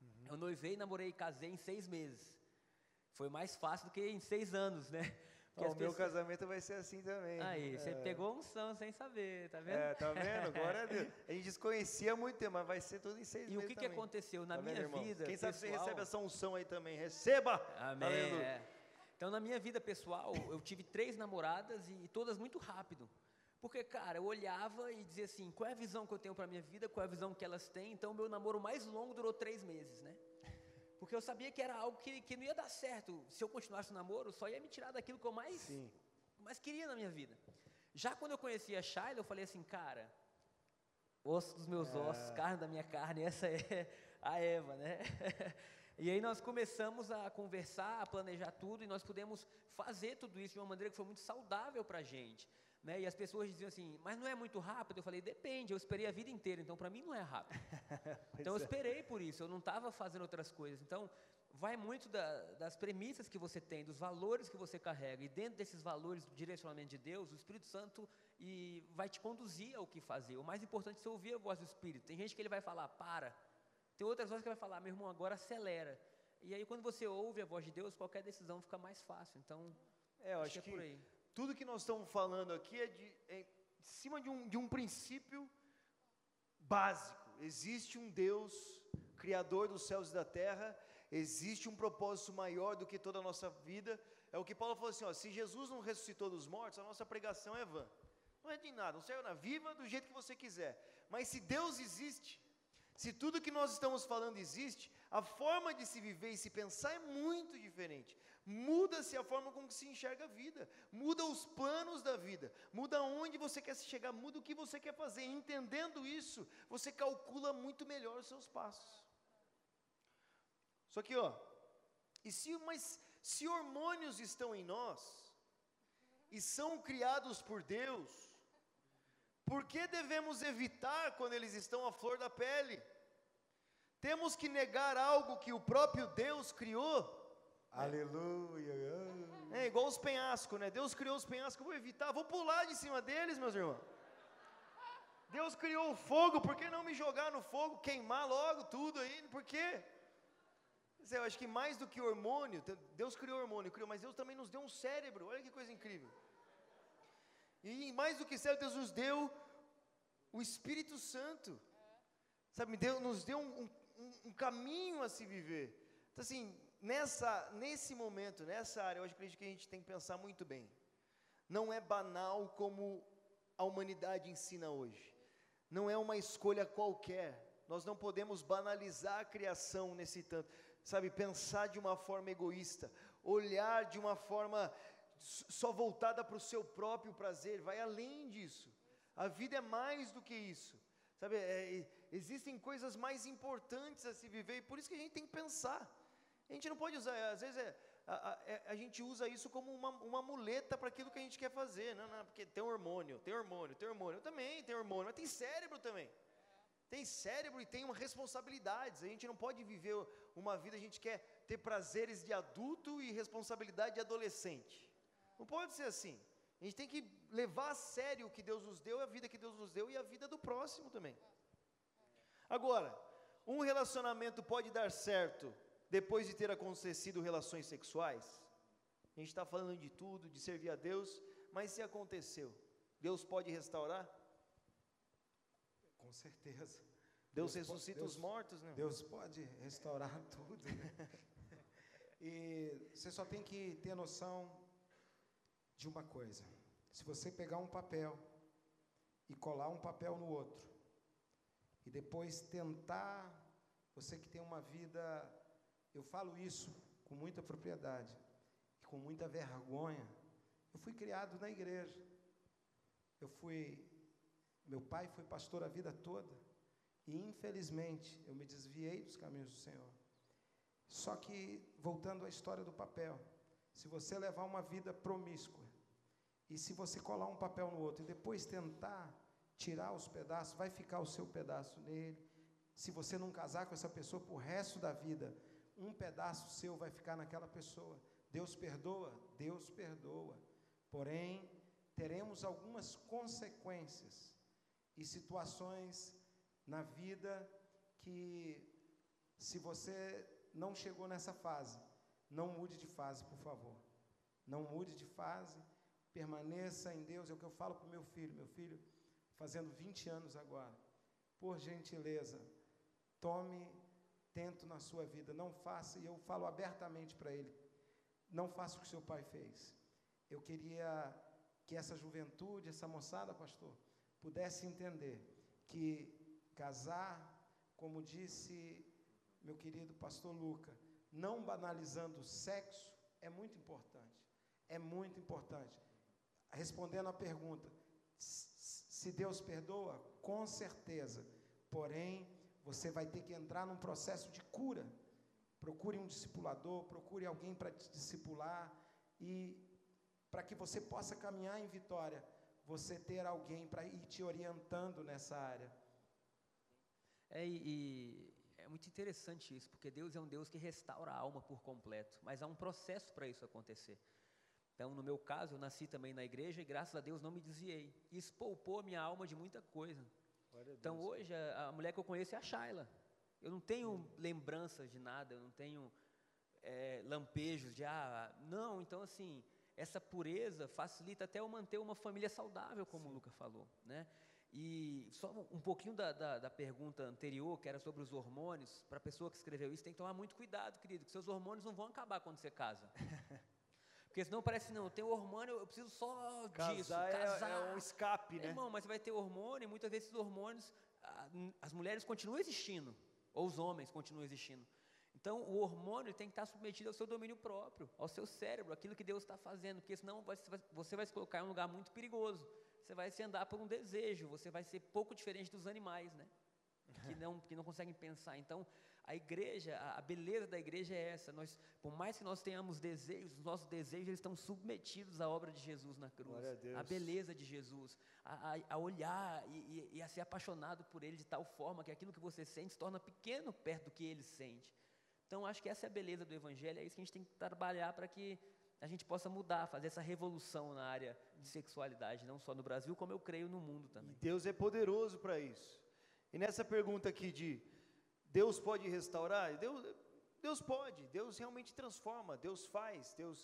Uhum. Eu noivei, namorei e casei em seis meses. Foi mais fácil do que em seis anos, né? o meu casamento vai ser assim também. Aí, você é. pegou um som sem saber, tá vendo? É, tá vendo? Glória a Deus. A gente desconhecia muito tempo, mas vai ser tudo em seis e meses. E o que, que aconteceu na tá minha vendo, vida? Quem sabe pessoal, você recebe essa unção aí também. Receba! Amém. É. Então, na minha vida pessoal, eu tive três namoradas e todas muito rápido. Porque, cara, eu olhava e dizia assim: qual é a visão que eu tenho para minha vida, qual é a visão que elas têm. Então, meu namoro mais longo durou três meses, né? Porque eu sabia que era algo que, que não ia dar certo. Se eu continuasse o namoro, só ia me tirar daquilo que eu mais Sim mais queria na minha vida. Já quando eu conheci a Shaila, eu falei assim, cara, osso dos meus é. ossos, carne da minha carne, essa é a Eva, né? e aí nós começamos a conversar, a planejar tudo, e nós pudemos fazer tudo isso de uma maneira que foi muito saudável para a gente. Né? E as pessoas diziam assim, mas não é muito rápido? Eu falei, depende, eu esperei a vida inteira, então para mim não é rápido. então eu é. esperei por isso, eu não estava fazendo outras coisas. Então, vai muito da, das premissas que você tem, dos valores que você carrega. E dentro desses valores do direcionamento de Deus, o Espírito Santo e vai te conduzir ao que fazer. O mais importante é você ouvir a voz do Espírito. Tem gente que ele vai falar, para. Tem outras vozes que vai falar, meu irmão, agora acelera. E aí quando você ouve a voz de Deus, qualquer decisão fica mais fácil. Então, é, eu acho, acho que, é que tudo que nós estamos falando aqui é, de, é em cima de um, de um princípio básico. Existe um Deus, Criador dos céus e da terra, existe um propósito maior do que toda a nossa vida. É o que Paulo falou assim: ó, se Jesus não ressuscitou dos mortos, a nossa pregação é vã. Não é de nada, não serve na viva do jeito que você quiser. Mas se Deus existe, se tudo que nós estamos falando existe, a forma de se viver e se pensar é muito diferente. Muda-se a forma como se enxerga a vida, muda os planos da vida, muda onde você quer chegar, muda o que você quer fazer. Entendendo isso, você calcula muito melhor os seus passos. Só que, ó, e se, mas se hormônios estão em nós e são criados por Deus, por que devemos evitar quando eles estão à flor da pele? Temos que negar algo que o próprio Deus criou? Aleluia. É igual os penhascos, né? Deus criou os penhascos, vou evitar, vou pular de cima deles, meus irmãos. Deus criou o fogo, por que não me jogar no fogo, queimar logo tudo aí? Por quê? eu acho que mais do que hormônio, Deus criou hormônio, criou, mas Deus também nos deu um cérebro, olha que coisa incrível. E mais do que cérebro, Deus nos deu o Espírito Santo, sabe, Deus nos deu um, um, um caminho a se viver. Então, assim, nessa, nesse momento, nessa área, eu acredito que a gente tem que pensar muito bem. Não é banal como a humanidade ensina hoje. Não é uma escolha qualquer. Nós não podemos banalizar a criação nesse tanto sabe, pensar de uma forma egoísta, olhar de uma forma só voltada para o seu próprio prazer, vai além disso. A vida é mais do que isso, sabe? É, existem coisas mais importantes a se viver e por isso que a gente tem que pensar. A gente não pode usar, às vezes é, a, a, é, a, gente usa isso como uma, uma muleta para aquilo que a gente quer fazer. Não, não, porque tem hormônio, tem hormônio, tem hormônio. Eu também tem hormônio, mas tem cérebro também. Tem cérebro e tem uma responsabilidades. A gente não pode viver uma vida, a gente quer ter prazeres de adulto e responsabilidade de adolescente. Não pode ser assim. A gente tem que levar a sério o que Deus nos deu, a vida que Deus nos deu e a vida do próximo também. Agora, um relacionamento pode dar certo depois de ter acontecido relações sexuais? A gente está falando de tudo, de servir a Deus, mas se aconteceu, Deus pode restaurar? Com certeza. Deus, Deus ressuscita Deus, os mortos, né? Deus pode restaurar tudo. Né? e você só tem que ter noção de uma coisa. Se você pegar um papel e colar um papel no outro, e depois tentar, você que tem uma vida, eu falo isso com muita propriedade, com muita vergonha. Eu fui criado na igreja. Eu fui, meu pai foi pastor a vida toda. E infelizmente eu me desviei dos caminhos do Senhor. Só que, voltando à história do papel, se você levar uma vida promíscua, e se você colar um papel no outro e depois tentar tirar os pedaços, vai ficar o seu pedaço nele. Se você não casar com essa pessoa por resto da vida, um pedaço seu vai ficar naquela pessoa. Deus perdoa? Deus perdoa. Porém, teremos algumas consequências e situações na vida que, se você não chegou nessa fase, não mude de fase, por favor. Não mude de fase, permaneça em Deus. É o que eu falo para o meu filho. Meu filho, fazendo 20 anos agora. Por gentileza, tome tento na sua vida. Não faça, e eu falo abertamente para ele: não faça o que seu pai fez. Eu queria que essa juventude, essa moçada, pastor, pudesse entender que casar, como disse meu querido pastor Luca, não banalizando o sexo, é muito importante. É muito importante. Respondendo à pergunta, se Deus perdoa, com certeza. Porém, você vai ter que entrar num processo de cura. Procure um discipulador, procure alguém para te discipular e para que você possa caminhar em vitória, você ter alguém para ir te orientando nessa área. É, e, é muito interessante isso, porque Deus é um Deus que restaura a alma por completo, mas há um processo para isso acontecer. Então, no meu caso, eu nasci também na igreja e graças a Deus não me desviei. Isso poupou a minha alma de muita coisa. Então, hoje, a, a, mulher que eu conheço é a Shaila. Eu não tenho lembranças de nada, eu não tenho é, lampejos de, ah, não, então assim, essa pureza facilita até eu manter uma família saudável, como Sim. o Luca falou, né? E só um pouquinho da, da, da, pergunta anterior, que era sobre os hormônios, para a pessoa que escreveu isso, tem que tomar muito cuidado, querido, que seus hormônios não vão acabar quando você casa. Porque senão parece, não, tem hormônio, eu preciso só casar disso. Casar é, é um escape, né? Irmão, mas você vai ter hormônio, e muitas vezes esses hormônios, as mulheres continuam existindo, ou os homens continuam existindo. Então, o hormônio tem que estar submetido ao seu domínio próprio, ao seu cérebro, aquilo que Deus está fazendo, porque senão você vai se colocar em um lugar muito perigoso. Você vai se andar por um desejo, você vai ser pouco diferente dos animais, né? Que não, que não conseguem pensar. Então, a igreja, a, beleza da igreja é essa. Nós, por mais que nós tenhamos desejos, os nossos desejos eles estão submetidos à obra de Jesus na cruz. A, a, beleza de Jesus, a, a, a olhar e, e, e, a ser apaixonado por Ele de tal forma que aquilo que você sente se torna pequeno perto do que Ele sente. Então, acho que essa é a beleza do Evangelho, é isso que a gente tem que trabalhar para que a gente possa mudar, fazer essa revolução na área de sexualidade, não só no Brasil, como eu creio no mundo também. E Deus é poderoso para isso. E nessa pergunta aqui de Deus pode restaurar? Deus, Deus pode, Deus realmente transforma, Deus faz, Deus,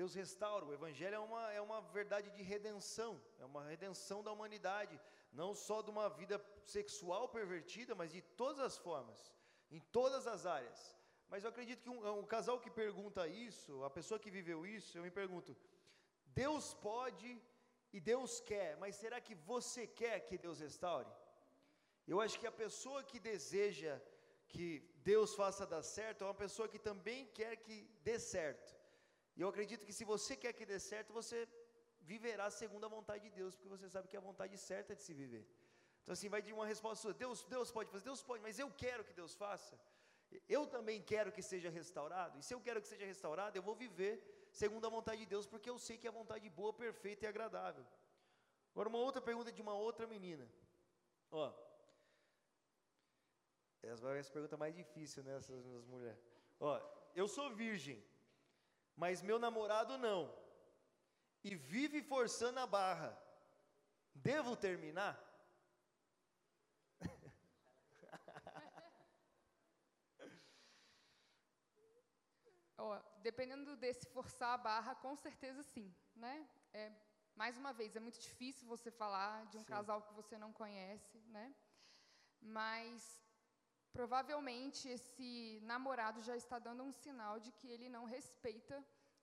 Deus restaura. O Evangelho é uma, é uma verdade de redenção, é uma redenção da humanidade, não só de uma vida sexual pervertida, mas de todas as formas, em todas as áreas. Mas eu acredito que um, um casal que pergunta isso, a pessoa que viveu isso, eu me pergunto: Deus pode e Deus quer, mas será que você quer que Deus restaure? Eu acho que a pessoa que deseja que Deus faça dar certo é uma pessoa que também quer que dê certo. E eu acredito que se você quer que dê certo, você viverá segundo a vontade de Deus, porque você sabe que é a vontade certa de se viver. Então assim, vai de uma resposta sua, Deus, Deus pode fazer, Deus pode, mas eu quero que Deus faça. Eu também quero que seja restaurado, e se eu quero que seja restaurado, eu vou viver segundo a vontade de Deus, porque eu sei que é a vontade boa, perfeita e agradável. Agora, uma outra pergunta de uma outra menina. Ó, essa vai ser a pergunta mais difícil, né, essas mulheres. Ó, eu sou virgem, mas meu namorado não, e vive forçando a barra. Devo terminar? Oh, dependendo desse forçar a barra, com certeza sim, né? É, mais uma vez, é muito difícil você falar de um sim. casal que você não conhece, né? Mas provavelmente esse namorado já está dando um sinal de que ele não respeita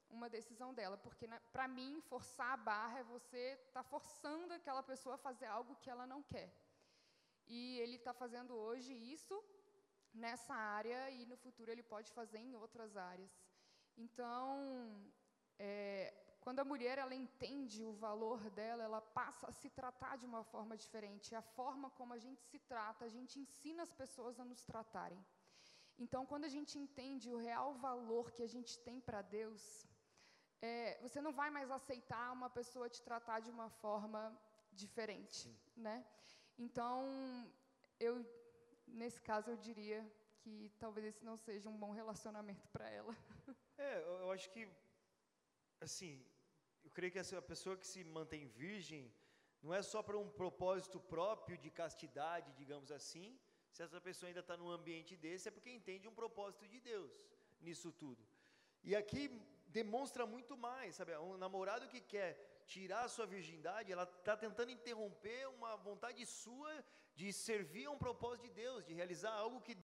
uma decisão dela, porque né, para mim forçar a barra é você tá forçando aquela pessoa a fazer algo que ela não quer. E ele está fazendo hoje isso nessa área e no futuro ele pode fazer em outras áreas. Então, é, quando a mulher ela entende o valor dela, ela passa a se tratar de uma forma diferente. A forma como a gente se trata, a gente ensina as pessoas a nos tratarem. Então, quando a gente entende o real valor que a gente tem para Deus, é, você não vai mais aceitar uma pessoa te tratar de uma forma diferente, Sim. né? Então, eu nesse caso eu diria que talvez esse não seja um bom relacionamento para ela. É, eu, eu acho que, assim, eu creio que essa pessoa que se mantém virgem não é só para um propósito próprio de castidade, digamos assim. Se essa pessoa ainda está num ambiente desse, é porque entende um propósito de Deus nisso tudo. E aqui demonstra muito mais, sabe? Um namorado que quer tirar a sua virgindade, ela está tentando interromper uma vontade sua de servir a um propósito de Deus, de realizar algo que